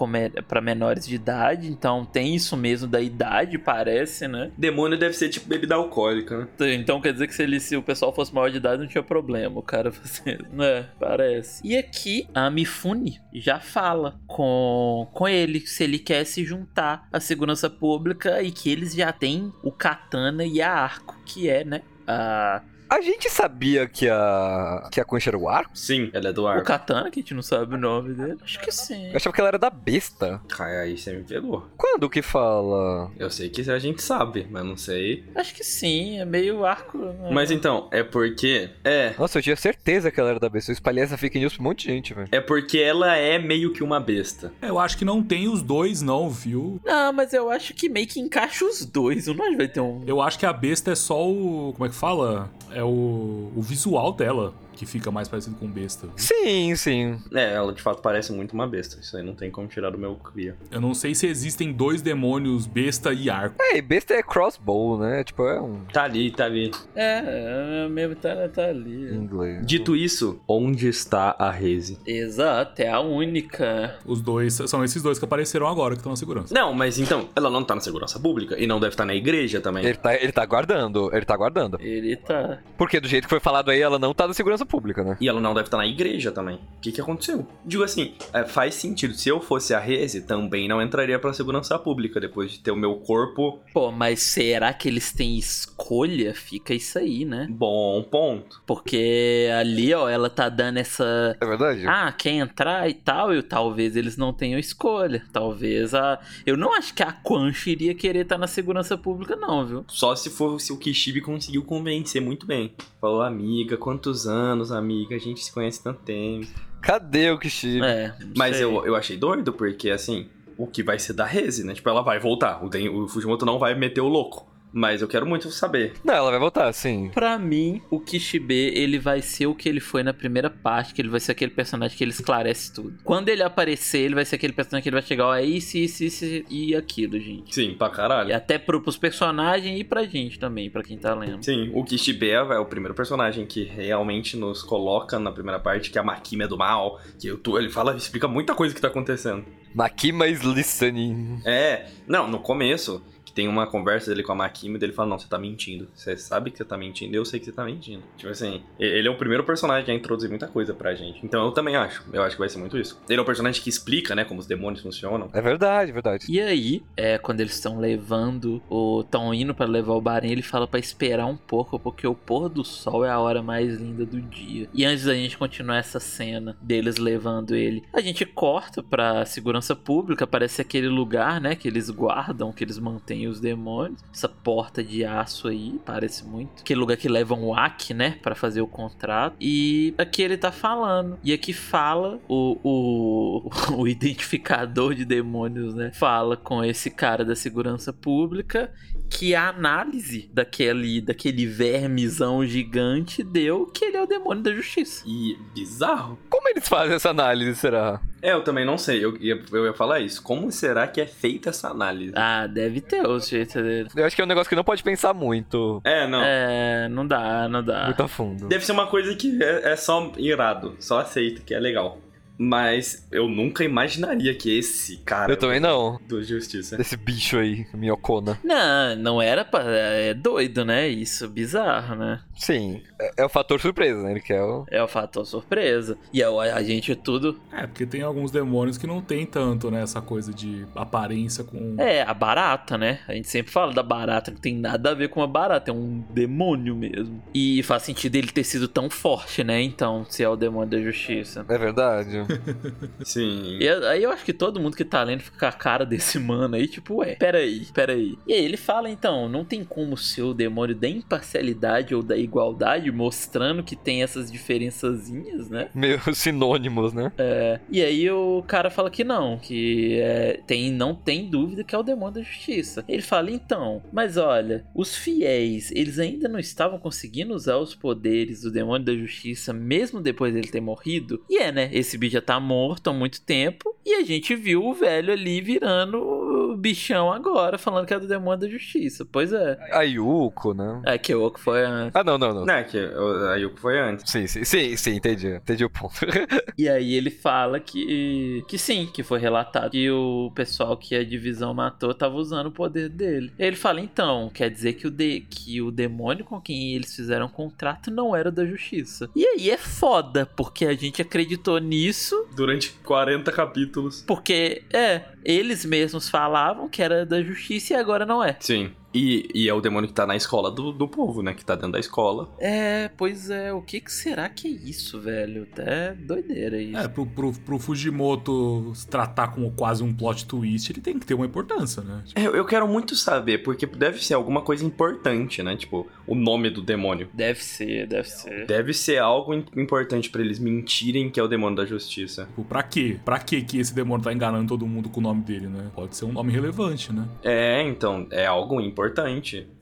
para menores de idade. Então tem isso mesmo da idade, parece, né? Demônio deve ser tipo bebida alcoólica, né? Então quer dizer que se, ele, se o pessoal fosse maior de idade não tinha problema o cara fazendo, né? Parece. E aqui a Mifune já fala com, com ele se ele quer se juntar à segurança pública e que eles já têm o katana e a arco, que é, né? A, A gente sabia que a. que a Concha era o arco? Sim, ela é do o arco. katana, que a gente não sabe o nome dele. Acho que sim. Eu achava que ela era da besta. Cai aí, você me pegou. Quando que fala? Eu sei que a gente sabe, mas não sei. Acho que sim, é meio arco. né? Mas então, é porque. É. Nossa, eu tinha certeza que ela era da besta. Eu espalhei essa fake news pra um monte de gente, velho. É porque ela é meio que uma besta. Eu acho que não tem os dois, não, viu? Não, mas eu acho que meio que encaixa os dois. O nós vai ter um. Eu acho que a besta é só o. Como é que fala? É o, o visual dela que fica mais parecido com besta. viu? Sim, sim. É, ela de fato parece muito uma besta. Isso aí não tem como tirar do meu cria. Eu não sei se existem dois demônios, besta e arco. É, e besta é crossbow, né? Tipo, é um Tá ali, tá ali. É, é mesmo, tá, tá em ali. inglês. Dito isso, onde está a Reze? Exato, é a única. Os dois são esses dois que apareceram agora que estão na segurança. Não, mas então, ela não tá na segurança pública e não deve estar na igreja também. Ele tá, ele tá guardando, ele tá guardando. Ele tá. Porque do jeito que foi falado aí, ela não tá na segurança pública, né? E ela não deve estar na igreja também. O que que aconteceu? Digo assim, é, faz sentido. Se eu fosse a Reze, também não entraria pra segurança pública depois de ter o meu corpo. Pô, mas será que eles têm escolha? Fica isso aí, né? Bom ponto. Porque ali, ó, ela tá dando essa. É verdade? Ah, quer entrar e tal, e talvez eles não tenham escolha. Talvez a. Eu não acho que a Quanch iria querer estar na segurança pública, não, viu? Só se fosse o Kishibe conseguiu convencer muito bem. Falou, amiga, quantos anos, amiga? A gente se conhece tanto tempo. Cadê o Kishi? É. Mas sei. eu, eu achei doido, porque assim, o que vai ser da Reze, né? Tipo, ela vai voltar. O, Den- o Fujimoto não vai meter o louco. Mas eu quero muito saber. Não, ela vai voltar, sim. Pra mim, o Kishibe, ele vai ser o que ele foi na primeira parte, que ele vai ser aquele personagem que ele esclarece tudo. Quando ele aparecer, ele vai ser aquele personagem que ele vai chegar, ó, é isso, isso, isso e aquilo, gente. Sim, pra E caralho. até pro, pros personagens e pra gente também, pra quem tá lendo. Sim, o Kishibe é o primeiro personagem que realmente nos coloca na primeira parte que a Makima é do mal, que eu tô, ele fala, explica muita coisa que tá acontecendo. Makima is listening. É, não, no começo, que tem uma conversa dele com a Makima e dele fala, não, você tá mentindo. Você sabe que você tá mentindo, eu sei que você tá mentindo. Tipo assim, ele é o primeiro personagem a introduzir muita coisa pra gente. Então eu também acho, eu acho que vai ser muito isso. Ele é o personagem que explica, né, como os demônios funcionam. É verdade, é verdade. E aí, é, quando eles estão levando, ou estão indo pra levar o Baren, ele fala pra esperar um pouco, porque o pôr do sol é a hora mais linda do dia. E antes da gente continuar essa cena deles levando ele, a gente corta pra segurança pública, parece aquele lugar, né, que eles guardam, que eles mantêm os demônios. Essa porta de aço aí, parece muito. Aquele lugar que levam o Aki, né, pra fazer o contrato. E aqui ele tá falando. E aqui fala o, o, o identificador de demônios, né? Fala com esse cara da segurança pública que a análise daquele, daquele vermezão gigante deu que ele é o demônio da justiça. E bizarro. Como eles fazem essa análise, será? É, eu também não sei, eu ia, eu ia falar isso. Como será que é feita essa análise? Ah, deve ter o jeito dele. Eu acho que é um negócio que não pode pensar muito. É, não. É, não dá, não dá. Muito a fundo. Deve ser uma coisa que é, é só irado, só aceita, que é legal. Mas eu nunca imaginaria que esse cara Eu também não. do Justiça. Desse bicho aí, Minhocona. Não, não era pra. É doido, né? Isso, bizarro, né? Sim, é, é o fator surpresa, né? Ele quer o. É o fator surpresa. E a, a gente tudo. É, porque tem alguns demônios que não tem tanto, né? Essa coisa de aparência com. É, a barata, né? A gente sempre fala da barata, não tem nada a ver com a barata, é um demônio mesmo. E faz sentido ele ter sido tão forte, né? Então, se é o demônio da justiça. É verdade. Sim. E aí eu acho que todo mundo que tá lendo fica com a cara desse mano aí, tipo, ué, peraí, peraí. E aí ele fala então, não tem como ser o demônio da imparcialidade ou da igualdade, mostrando que tem essas diferençazinhas, né? Meio sinônimos, né? É, e aí o cara fala que não, que é, tem, não tem dúvida que é o demônio da justiça. Ele fala, então, mas olha, os fiéis, eles ainda não estavam conseguindo usar os poderes do demônio da justiça, mesmo depois dele ter morrido. E é, né? Esse bicho já tá morto há muito tempo, e a gente viu o velho ali virando bichão agora, falando que é do demônio da justiça. Pois é. A Yuko, né? É que o que foi antes. Ah, não, não, não. Não, é que a Yuko foi antes. Sim, sim, sim, sim, entendi. Entendi o ponto. E aí ele fala que, que sim, que foi relatado que o pessoal que a divisão matou tava usando o poder dele. Ele fala, então, quer dizer que o, de, que o demônio com quem eles fizeram contrato não era da justiça. E aí é foda, porque a gente acreditou nisso, Durante 40 capítulos. porque, é, eles mesmos falavam que era da justiça e agora não é. Sim. E, e é o demônio que tá na escola do, do povo, né? Que tá dentro da escola. É, pois é, o que, que será que é isso, velho? Até doideira isso. É, pro, pro, pro Fujimoto se tratar como quase um plot twist, ele tem que ter uma importância, né? Tipo, É, Eu, quero muito saber, porque deve ser alguma coisa importante, né? Tipo, o nome do demônio. Deve ser, deve ser. Deve ser algo im- importante pra eles mentirem que é o demônio da justiça. tipo, pra quê? Pra quê que esse demônio tá enganando todo mundo com o nome dele, né? Pode ser um nome relevante, né? É, então, é algo importante.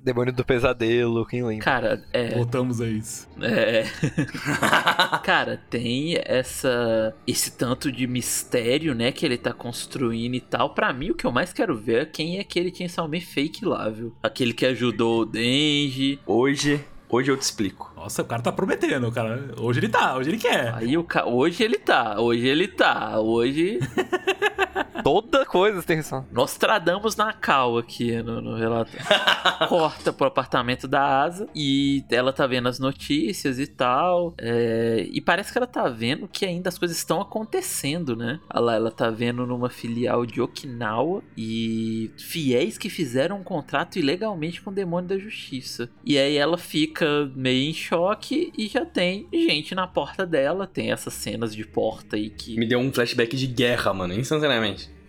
Demônio do pesadelo, quem lembra? Cara, é. Voltamos a isso. É. Cara, tem essa esse tanto de mistério, né, que ele tá construindo e tal. Pra mim, o que eu mais quero ver é quem é aquele Man fake lá, viu? Aquele que ajudou o Denji. Hoje, hoje eu te explico. Nossa, o cara tá prometendo, cara. Hoje ele tá, hoje ele quer. Aí o ca... hoje ele tá, hoje ele tá, hoje Toda coisa tem razão. nós tradamos na cal aqui no, no relato. Corta pro apartamento da Asa e ela tá vendo as notícias e tal. é, E parece que ela tá vendo que ainda as coisas estão acontecendo, né? Olha lá, ela tá vendo numa filial de Okinawa e fiéis que fizeram um contrato ilegalmente com o demônio da justiça. E aí ela fica meio em choque e já tem gente na porta dela. Tem essas cenas de porta aí que Me deu um flashback de guerra, mano, instantaneamente. Parabéns.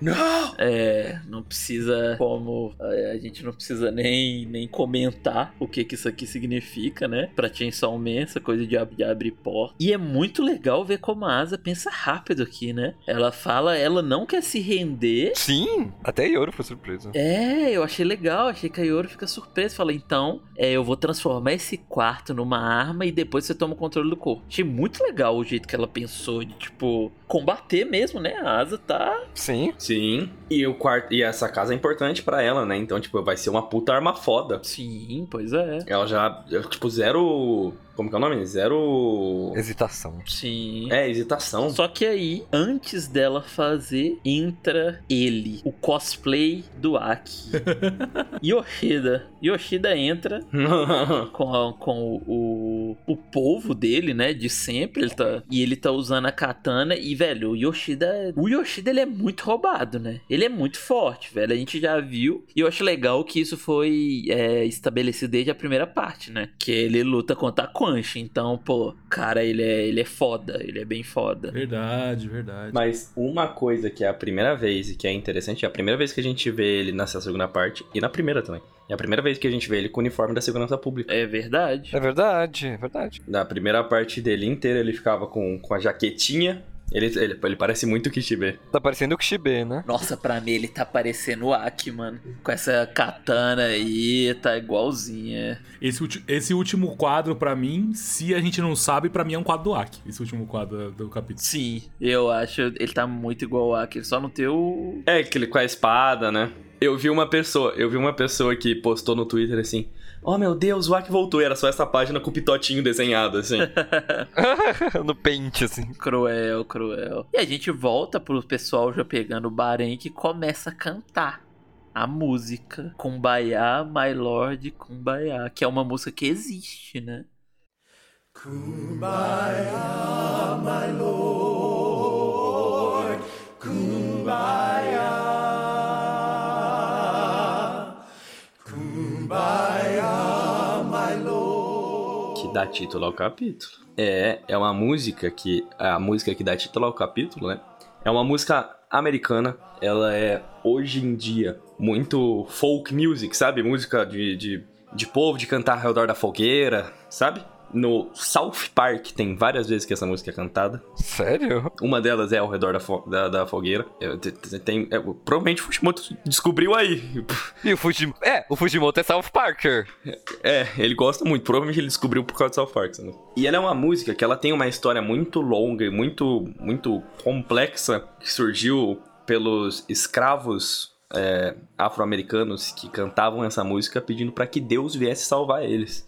Não! É, não precisa como é, a gente não precisa nem, nem comentar o que que isso aqui significa, né? Pra Chainsaw Man, essa coisa de, ab- de abrir porta. E é muito legal ver como a Asa pensa rápido aqui, né? Ela fala, ela não quer se render. Sim, até Yoro foi surpreso. É, eu achei legal, achei que a Yoro fica surpresa. Fala, então, é, eu vou transformar esse quarto numa arma e depois você toma o controle do corpo. Achei muito legal o jeito que ela pensou de, tipo, combater mesmo, né? A Asa tá Sim. Sim. E o quarto. E essa casa é importante pra ela, né? Então, tipo, vai ser uma puta arma foda. Sim, pois é. Ela já. Tipo, zero. Como que é o nome? Zero. Hesitação. Sim. É, hesitação. Só que aí, antes dela fazer, entra ele, o cosplay do Aki. Yoshida. Yoshida entra com, com o, o povo dele, né? De sempre. Ele tá, e ele tá usando a katana. E, velho, o Yoshida. O Yoshida ele é muito roubado, né? Ele é muito forte, velho. A gente já viu. E eu acho legal que isso foi é, estabelecido desde a primeira parte, né? Que ele luta contra a Quanch. Então, pô, cara, ele é, ele é foda. Ele é bem foda. Verdade, verdade. Mas uma coisa que é a primeira vez e que é interessante é a primeira vez que a gente vê ele nessa segunda parte e na primeira também. É a primeira vez que a gente vê ele com o uniforme da segurança pública. É verdade. É verdade, é verdade. Na primeira parte dele inteira ele ficava com, com a jaquetinha. Ele, ele, ele parece muito o Kishibe. Tá parecendo o Kishibe, né? Nossa, pra mim ele tá parecendo o Aki, mano. Com essa katana aí, tá igualzinha. Esse, esse último quadro, pra mim, se a gente não sabe, pra mim é um quadro do Aki. Esse último quadro do capítulo. Sim, eu acho. Ele tá muito igual o Aki. Ele só não tem o. É, aquele com a espada, né? Eu vi uma pessoa, eu vi uma pessoa que postou no Twitter assim: Oh meu Deus, o Aki voltou. E era só essa página com o pitotinho desenhado, assim. no pente, assim. Cruel, cruel. E a gente volta pro pessoal já pegando o Bahrein que começa a cantar a música Kumbaya, My Lord, Kumbaya, que é uma música que existe, né? que dá título ao capítulo. É, é uma música que. A música que dá título ao capítulo, né? É uma música americana. Ela é, hoje em dia, muito folk music, sabe? Música de, de, de povo, de cantar ao redor da fogueira, sabe? No South Park tem várias vezes que essa música é cantada. Sério? Uma delas é ao redor da, fo- da, da fogueira. É, te- te- tem, é, provavelmente o Fushimoto descobriu aí. E o Fujimoto... É, o Fujimoto é South Parker. É, ele gosta muito. Provavelmente ele descobriu por causa de South Park. sabe? E ela é uma música que ela tem uma história muito longa e muito, muito complexa que surgiu pelos escravos é, afro-americanos que cantavam essa música pedindo para que Deus viesse salvar eles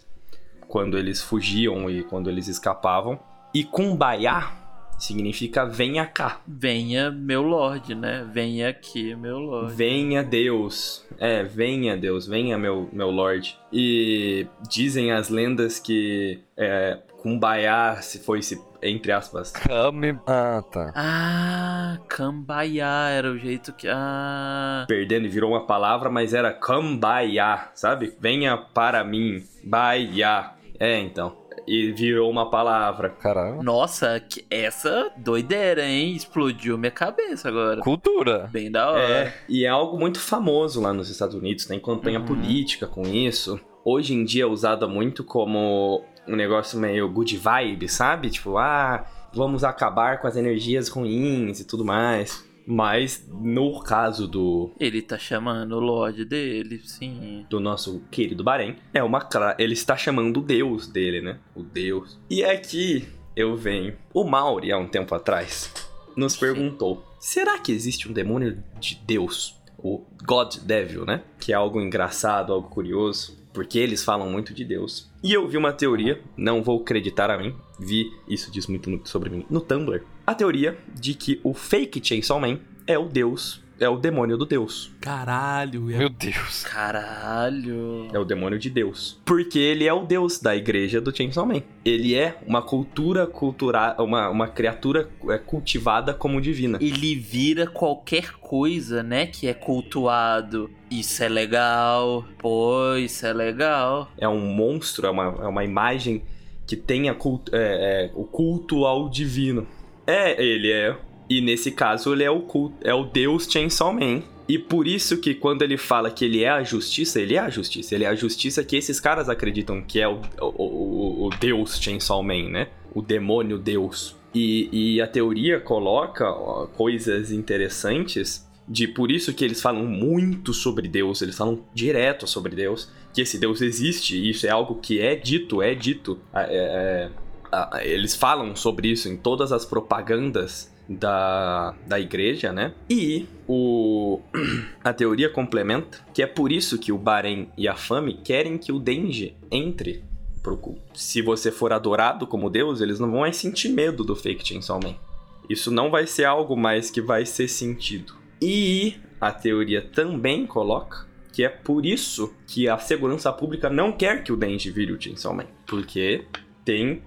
quando eles fugiam e quando eles escapavam. E Kumbaya significa venha cá. Venha, meu Lorde, né? Venha aqui, meu Lorde. Venha Deus. É, venha Deus, venha meu, meu Lorde. E dizem as lendas que é, Kumbaya se foi, se, entre aspas, Kame... Ah, tá. Ah, Kambaya era o jeito que. Ah. perdendo e virou uma palavra, mas era Kumbaya, sabe? Venha para mim, Baia. É, então. E virou uma palavra. Caralho. Nossa, que- essa doideira, hein? Explodiu minha cabeça agora. Cultura. Bem da hora. É, e é algo muito famoso lá nos Estados Unidos, tem campanha Uhum. política com isso. Hoje em dia é usada muito como um negócio meio good vibe, sabe? Tipo, ah, vamos acabar com as energias ruins e tudo mais. Mas no caso do, Ele tá chamando o Lorde dele, sim. do nosso querido Bahrein, é uma. Ele está chamando o deus dele, né? O deus. E aqui eu venho. O Mauri, há um tempo atrás, nos perguntou: será que existe um demônio de Deus? O God Devil, né? Que é algo engraçado, algo curioso. Porque eles falam muito de Deus. E eu vi uma teoria, não vou acreditar a mim, vi, isso diz muito sobre mim, no Tumblr. A teoria de que o fake Chainsaw Man é o Deus, é o demônio do Deus. Caralho. é- Meu Deus. Caralho. É o demônio de Deus. Porque ele é o Deus da igreja do Chainsaw Man. Ele é uma cultura cultural, uma, uma criatura é, cultivada como divina. Ele vira qualquer coisa, né? Que é cultuado. Isso é legal. Pô, isso é legal. É um monstro, é uma, é uma imagem que tem a cult- é, é, o culto ao divino. É, ele é. E nesse caso ele é o culto, é o deus Chainsaw Man. E por isso que quando ele fala que ele é a justiça, ele é a justiça. Ele é a justiça que esses caras acreditam que é o, o, o, o deus Chainsaw Man, né? O demônio deus. E, e a teoria coloca ó, coisas interessantes de por isso que eles falam muito sobre Deus, eles falam direto sobre Deus, que esse Deus existe, isso é algo que é dito, é dito. É, é, eles falam sobre isso em todas as propagandas da, da igreja, né? E o, a teoria complementa que é por isso que o Bahrein e a Fame querem que o Denji entre pro culto. Se você for adorado como Deus, eles não vão mais sentir medo do fake Chainsaw Man. Isso não vai ser algo mais que vai ser sentido. E a teoria também coloca que é por isso que a segurança pública não quer que o Denji vire o Chainsaw Man. Porque tem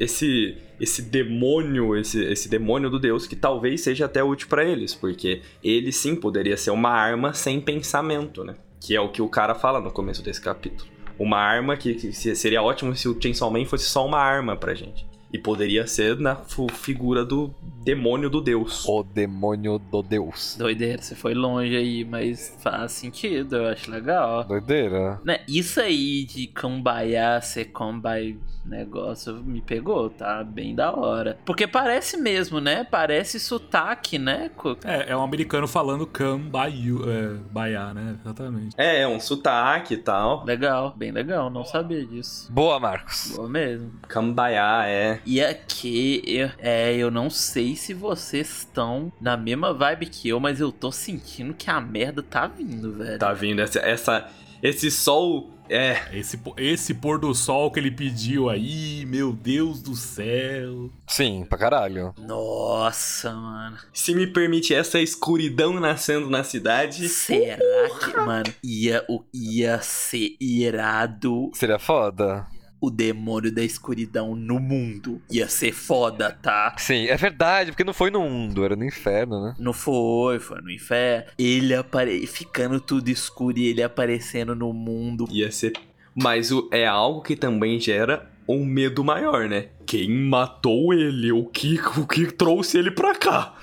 esse esse demônio, esse, esse demônio do Deus que talvez seja até útil para eles, porque ele sim poderia ser uma arma sem pensamento, né? Que é o que o cara fala no começo desse capítulo. Uma arma que, que seria ótimo se o Chainsaw Man fosse só uma arma pra gente. E poderia ser na figura do demônio do deus. O demônio do deus. Doideira, você foi longe aí, mas faz sentido, eu acho legal. Doideira. Né, isso aí de cambaiar ser cambai negócio me pegou, tá bem da hora. Porque parece mesmo, né? Parece sotaque, né? É, é um americano falando cambaiu, é, baiá, né? Exatamente. É, é um sotaque e tal. Legal, bem legal, não sabia disso. Boa, Marcos. Boa mesmo. Cambaiá, é. E aqui, eu, é, eu não sei se vocês estão na mesma vibe que eu, mas eu tô sentindo que a merda tá vindo, velho. Tá vindo essa, essa esse sol é. Esse, esse pôr do sol que ele pediu aí, meu Deus do céu. Sim, pra caralho. Nossa, mano. Se me permite, essa escuridão nascendo na cidade. Será que, mano, ia, ia ser irado? Seria foda o demônio da escuridão no mundo. Ia ser foda, tá? Sim, é verdade, porque não foi no mundo, era no inferno, né? Não foi, foi no inferno. Ele apare... ficando tudo escuro e ele aparecendo no mundo. Ia ser. Mas o... é algo que também gera um medo maior, né? Quem matou ele, o que, o que trouxe ele pra cá.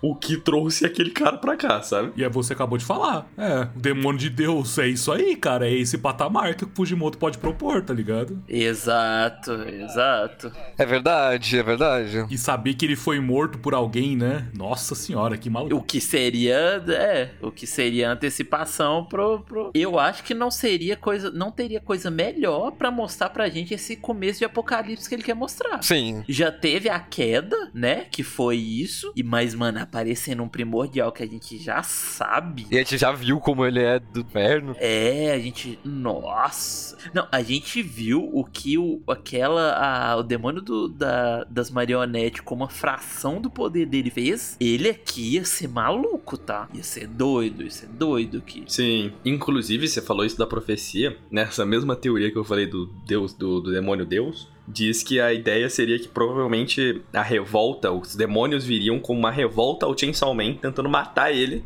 o que trouxe aquele cara pra cá, sabe? E é você acabou de falar. É, o demônio de Deus, é isso aí, cara. É esse patamar que o Fujimoto pode propor, tá ligado? Exato, exato. É verdade, é verdade. E saber que ele foi morto por alguém, né? Nossa senhora, que maluco. O que seria, é, o que seria antecipação pro, pro... Eu acho que não seria coisa, não teria coisa melhor para mostrar pra gente esse começo de apocalipse que ele quer mostrar mostrar. Sim. Já teve a queda, né? Que foi isso. E mais, mano, aparecendo um primordial que a gente já sabe. E a gente já viu como ele é do inferno. É, a gente. Nossa. Não, a gente viu o que o, aquela. A, o demônio do, da, das marionetes, como a fração do poder dele fez. Ele aqui ia ser maluco, tá? Ia ser doido, ia ser doido aqui. Sim. Inclusive, você falou isso da profecia, nessa mesma teoria que eu falei do Deus, do, do demônio Deus diz que a ideia seria que provavelmente a revolta, os demônios viriam com uma revolta ao Chainsaw Man tentando matar ele.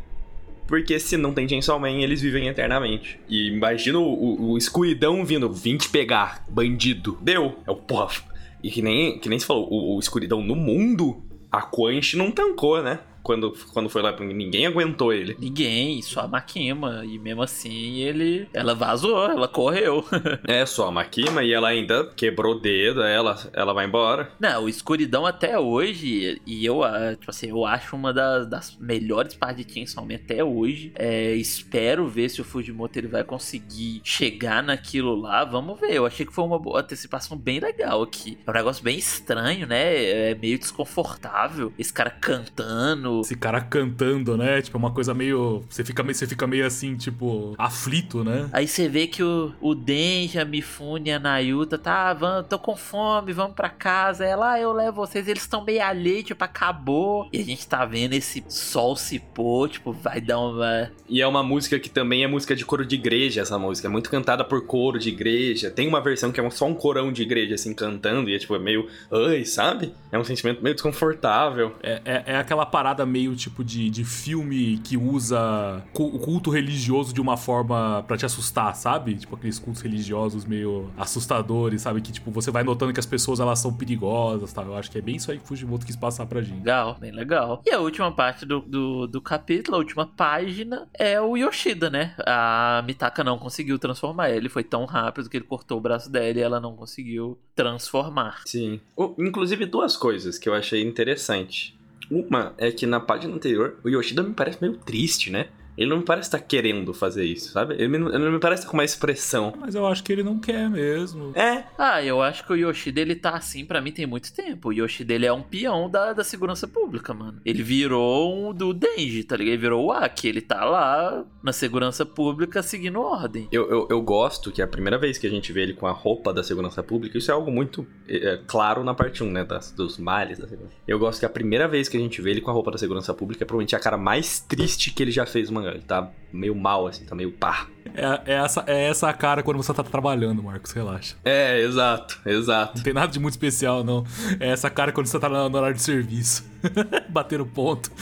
Porque se não tem Chainsaw Man, eles vivem eternamente. E imagina o, o, escuridão vindo, vim te pegar, bandido. Deu. É o porra. E que nem, que nem se falou, o, o escuridão no mundo, a Quanch não tancou, né? Quando, quando foi lá, ninguém aguentou ele. Ninguém, só a Makima. E mesmo assim, ele. Ela vazou, ela correu. é, só a Makima e ela ainda quebrou o dedo, ela, ela vai embora. Não, o Escuridão até hoje, e eu, ah, tipo assim, eu acho uma das, das melhores partes de Chainsaw Man até hoje. É, espero ver se o Fujimoto ele vai conseguir chegar naquilo lá. Vamos ver. Eu achei que foi uma boa antecipação bem legal aqui. É um negócio bem estranho, né? É meio desconfortável. Esse cara cantando esse cara cantando, né? Tipo, é uma coisa meio. Você fica meio, você fica meio assim, tipo, aflito, né? Aí você vê que o, o Denji, a Mifune a Nayuta, tá, vamos, tô com fome, vamos pra casa. Ela, ah, eu levo vocês, eles estão meio alheios, tipo, acabou. E a gente tá vendo esse sol se pôr, tipo, vai dar uma. E é uma música que também é música de coro de igreja, essa música. É muito cantada por coro de igreja. Tem uma versão que é só um corão de igreja, assim, cantando, e é tipo, é meio. Ai, sabe? É um sentimento meio desconfortável. É, é, é aquela parada parada meio tipo de, de filme que usa o culto religioso de uma forma pra te assustar, sabe? Tipo aqueles cultos religiosos meio assustadores, sabe? Que tipo, você vai notando que as pessoas elas são perigosas, tá? Eu acho que é bem isso aí que Fujimoto quis passar pra gente. Legal, bem legal. E a última parte do, do, do capítulo, a última página, é o Yoshida, né? A Mitaka não conseguiu transformar ele. Foi tão rápido que ele cortou o braço dela e ela não conseguiu transformar. Sim. Inclusive, duas coisas que eu achei interessante. Uma é que na página anterior, o Yoshida me parece meio triste, né? Ele não me parece estar querendo fazer isso, sabe? Ele não, ele não me parece com uma expressão. Mas eu acho que ele não quer mesmo. É, Ah, eu acho que o Yoshida ele tá assim pra mim tem muito tempo. O Yoshida ele é um peão da, da segurança pública, mano. Ele virou um do Denji, tá ligado? Ele virou o Aki. Ele tá lá na segurança pública seguindo ordem. Eu, eu, eu gosto que é a primeira vez que a gente vê ele com a roupa da segurança pública, isso é algo muito é, claro na parte 1, né? Das, dos males da segurança. Eu gosto que a primeira vez que a gente vê ele com a roupa da segurança pública é provavelmente a cara mais triste que ele já fez no mangá. Ele tá meio mal, assim, tá meio pá. É, é essa, é essa a cara quando você tá trabalhando, Marcos, relaxa. É, exato, exato. Não tem nada de muito especial, não. É essa cara quando você tá no horário de serviço. Batendo ponto.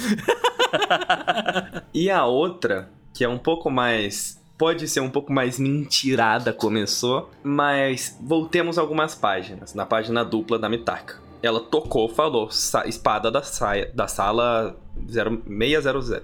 E a outra, que é um pouco mais. Pode ser um pouco mais mentirada, começou, mas voltemos algumas páginas. Na página dupla da Mitaka. Ela tocou, falou, "Sa- espada da, saia, da sala 0600.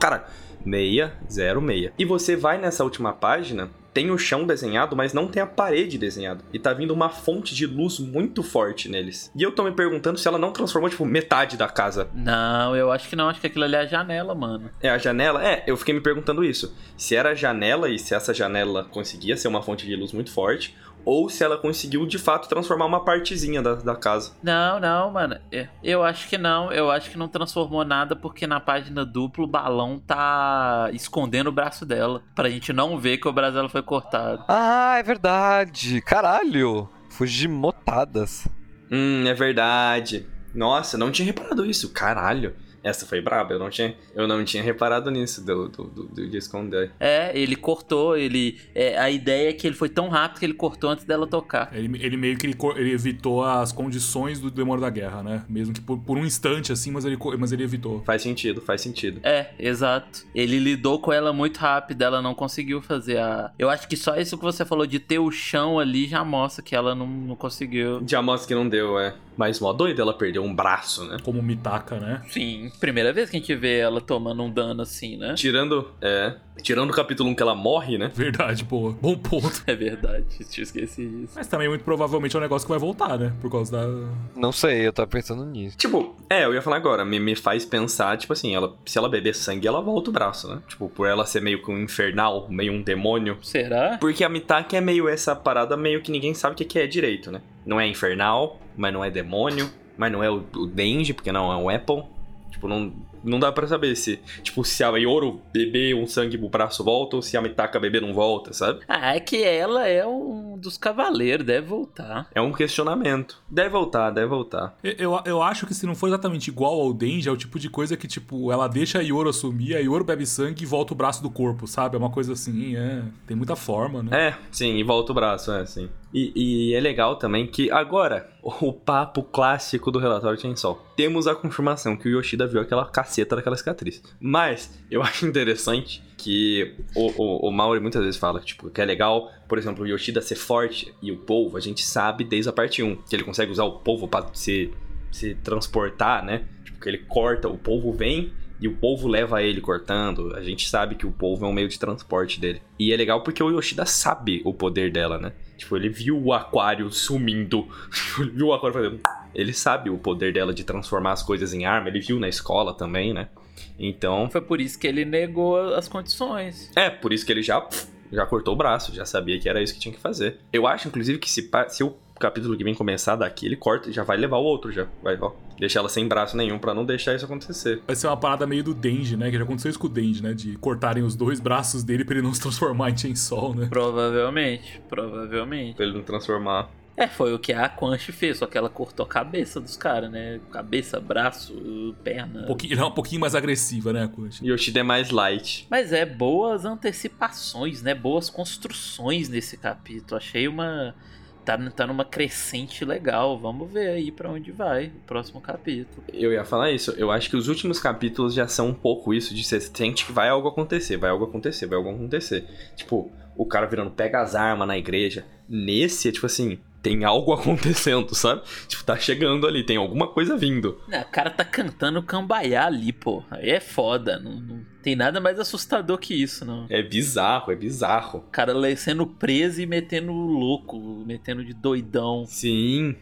Cara, 606. E você vai nessa última página, tem o chão desenhado, mas não tem a parede desenhada. E tá vindo uma fonte de luz muito forte neles. E eu tô me perguntando se ela não transformou, tipo, metade da casa Não, eu acho que não. Acho que aquilo ali é a janela, mano. é a janela? É, eu fiquei me perguntando isso. Se era a janela e se essa janela conseguia ser uma fonte de luz muito forte, ou se ela conseguiu de fato transformar uma partezinha da, da casa. Não, não, mano. É, Eu acho que não. Eu acho que não transformou nada porque na página dupla o balão tá escondendo o braço dela. Pra gente não ver que o braço dela foi cortado. Ah, é verdade. Caralho. Fugimotadas. Hum, é verdade. Nossa, não tinha reparado isso. Caralho. Essa foi braba, eu não tinha, eu não tinha reparado nisso do, do, do, do de esconder. É, ele cortou, ele. é, a ideia é que ele foi tão rápido que ele cortou antes dela tocar. Ele, ele meio que ele, ele evitou as condições do demônio da guerra, né? Mesmo que por, por um instante, assim, mas ele, mas ele evitou. Faz sentido, faz sentido. É, exato. Ele lidou com ela muito rápido, ela não conseguiu fazer a. Eu acho que só isso que você falou de ter o chão ali já mostra que ela não, não conseguiu. Já mostra que não deu, é. Mas mó doido, ela perdeu um braço, né? Como Mitaka, né? Sim, primeira vez que a gente vê ela tomando um dano assim, né? Tirando, é, tirando o capítulo 1 que ela morre, né? Verdade, pô. Bom ponto. É verdade, tinha esquecido disso. Mas também, muito provavelmente, é um negócio que vai voltar, né? Por causa da. Não sei, eu tava pensando nisso. Tipo, é, eu ia falar agora, me, me faz pensar, tipo assim, ela, se ela beber sangue, ela volta o braço, né? Tipo, por ela ser meio que um infernal, meio um demônio. Será? Porque a Mitaki é meio essa parada meio que ninguém sabe o que é direito, né? Não é infernal, mas não é demônio, mas não é o, o Denji, porque não é um Apple. Tipo, não, não dá pra saber se, tipo, se a Yoro beber um sangue pro braço volta ou se a Mitaka beber não volta, sabe? Ah, é que ela é um dos cavaleiros, deve voltar. É um questionamento. Deve voltar, deve voltar. Eu, eu, eu acho que se não for exatamente igual ao Denji, é o tipo de coisa que, tipo, ela deixa a Yoro assumir, a Yoro bebe sangue e volta o braço do corpo, sabe? É uma coisa assim, é. Tem muita forma, né? É, sim, e volta o braço, é, sim. E, e é legal também que agora, o papo clássico do relatório Chainsaw. Temos a confirmação que o Yoshida viu aquela caceta daquela cicatriz. Mas, eu acho interessante que o, o, o Mauri muitas vezes fala tipo, que é legal, por exemplo, o Yoshida ser forte e o polvo, a gente sabe desde a parte 1, que ele consegue usar o polvo pra se, se transportar, né? Tipo, que ele corta, o polvo vem e o polvo leva ele cortando. A gente sabe que o polvo é um meio de transporte dele. E é legal porque o Yoshida sabe o poder dela, né? Tipo, ele viu o aquário sumindo. ele viu o aquário fazendo. Ele sabe o poder dela de transformar as coisas em arma. Ele viu na escola também, né? Então. Foi por isso que ele negou as condições. É, por isso que ele já, já cortou o braço, já sabia que era isso que tinha que fazer. Eu acho, inclusive, que se, se o capítulo que vem começar daqui, ele corta e já vai levar o outro já. Vai, ó. Deixa ela sem braço nenhum pra não deixar isso acontecer. Vai ser uma parada meio do Denji, né? Que já aconteceu isso com o Denji, né? De cortarem os dois braços dele pra ele não se transformar em Chainsaw, né? Provavelmente, provavelmente. Pra ele não transformar. É, foi o que a Quanche fez, só que ela cortou a cabeça dos caras, né? Cabeça, braço, perna. Um pouquinho, ela é um pouquinho mais agressiva, né, Kunchi? Yoshida é mais light. Mas é boas antecipações, né? Boas construções nesse capítulo. Achei uma tá, tá numa crescente legal. Vamos ver aí pra onde vai o próximo capítulo. Eu ia falar isso. Eu acho que os últimos capítulos já são um pouco isso de você sente que vai algo acontecer, vai algo acontecer, vai algo acontecer. Tipo, o cara virando pega as armas na igreja. Nesse é tipo assim, tem algo acontecendo, sabe? Tipo, tá chegando ali, tem alguma coisa vindo. O cara tá cantando cambaiá ali, pô. Aí é foda. Não, não tem nada mais assustador que isso, não. É bizarro, é bizarro. O cara sendo preso e metendo louco, metendo de doidão. Sim.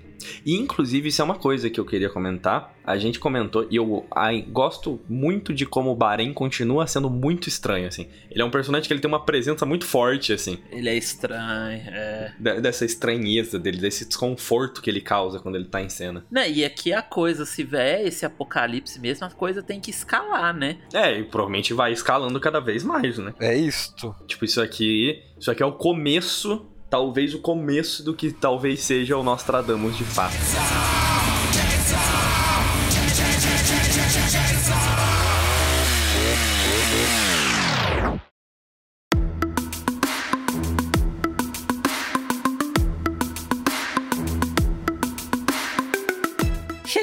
E, inclusive, isso é uma coisa que eu queria comentar. A gente comentou, e eu ai, gosto muito de como o Bahrein continua sendo muito estranho, assim. Ele é um personagem que ele tem uma presença muito forte, assim. Ele é estranho, é. Dessa estranheza dele, desse desconforto que ele causa quando ele tá em cena. Não, e aqui a coisa, se vier esse apocalipse mesmo, a coisa tem que escalar, né? É, e provavelmente vai escalando cada vez mais, né? É isto. Tipo, isso aqui. Isso aqui é o começo talvez o começo do que talvez seja o Nostradamus de fato.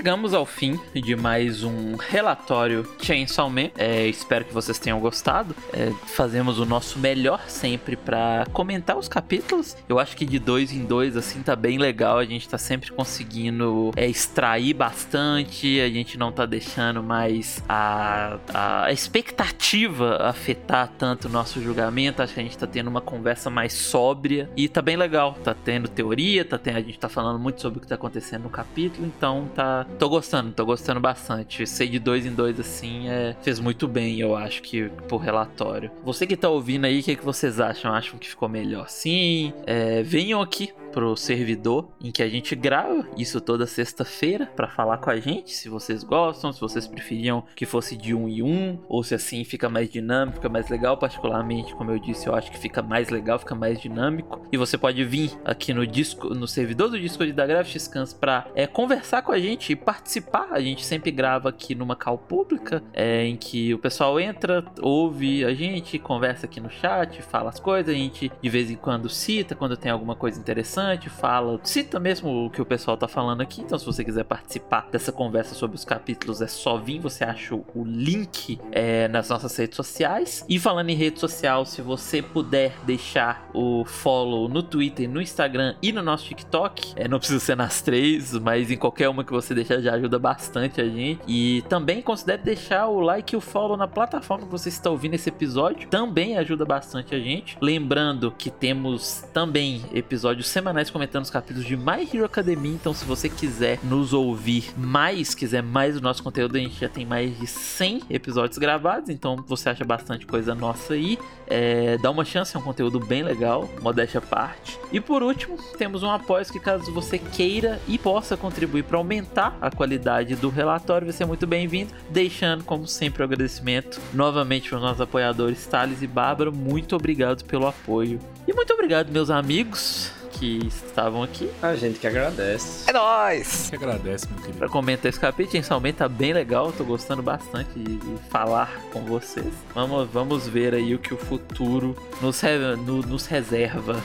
Chegamos ao fim de mais um relatório Chainsaw Man. É, espero que vocês tenham gostado. É, fazemos o nosso melhor sempre para comentar os capítulos. Eu acho que de dois em dois, assim, tá bem legal. A gente tá sempre conseguindo é, extrair bastante. A gente não tá deixando mais a, a expectativa afetar tanto o nosso julgamento. Acho que a gente tá tendo uma conversa mais sóbria. E tá bem legal. Tá tendo teoria, tá tendo, a gente tá falando muito sobre o que tá acontecendo no capítulo. Então tá Tô gostando, tô gostando bastante. Ser de dois em dois assim é, fez muito bem, eu acho que por relatório. Você que tá ouvindo aí, o que, que vocês acham? Acham que ficou melhor? Sim, é, venham aqui pro servidor em que a gente grava isso toda sexta-feira para falar com a gente, se vocês gostam, se vocês preferiam que fosse de um em um, ou se assim fica mais dinâmico, fica mais legal, particularmente, como eu disse, eu acho que fica mais legal, fica mais dinâmico. E você pode vir aqui no disco, no servidor do Discord da Graphicscans para é, conversar com a gente e participar. A gente sempre grava aqui numa call pública, é, em que o pessoal entra, ouve a gente, conversa aqui no chat, fala as coisas, a gente de vez em quando cita quando tem alguma coisa interessante interessante, fala, cita mesmo o que o pessoal tá falando aqui. Então, se você quiser participar dessa conversa sobre os capítulos, é só vir. Você acha o link é, nas nossas redes sociais. E falando em rede social, se você puder deixar o follow no Twitter, no Instagram e no nosso TikTok, é, não precisa ser nas três, mas em qualquer uma que você deixar já ajuda bastante a gente. E também considere deixar o like e o follow na plataforma que você está ouvindo esse episódio, também ajuda bastante a gente. Lembrando que temos também episódios semanais semanais comentando os capítulos de My Hero Academia. Então, se você quiser nos ouvir mais, quiser mais do nosso conteúdo, a gente já tem mais de 100 episódios gravados. Então, você acha bastante coisa nossa aí. É, dá uma chance, é um conteúdo bem legal, modéstia à parte. E por último, temos um apoio que caso você queira e possa contribuir para aumentar a qualidade do relatório, vai ser muito bem-vindo. Deixando, como sempre, o agradecimento novamente para os nossos apoiadores Thales e Bárbara. Muito obrigado pelo apoio. E muito obrigado, meus amigos que estavam aqui. A gente que agradece. É nóis! Que agradece, meu querido. Pra comentar esse capítulo, inicialmente tá bem legal, tô gostando bastante de, de, falar com vocês. Vamos, vamos ver aí o que o futuro nos, re, no, nos reserva.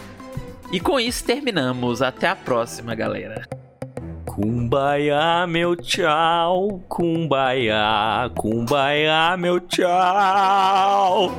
E com isso terminamos. Até a próxima, galera. Kumbaya, meu tchau. Kumbaya, kumbaya, meu tchau.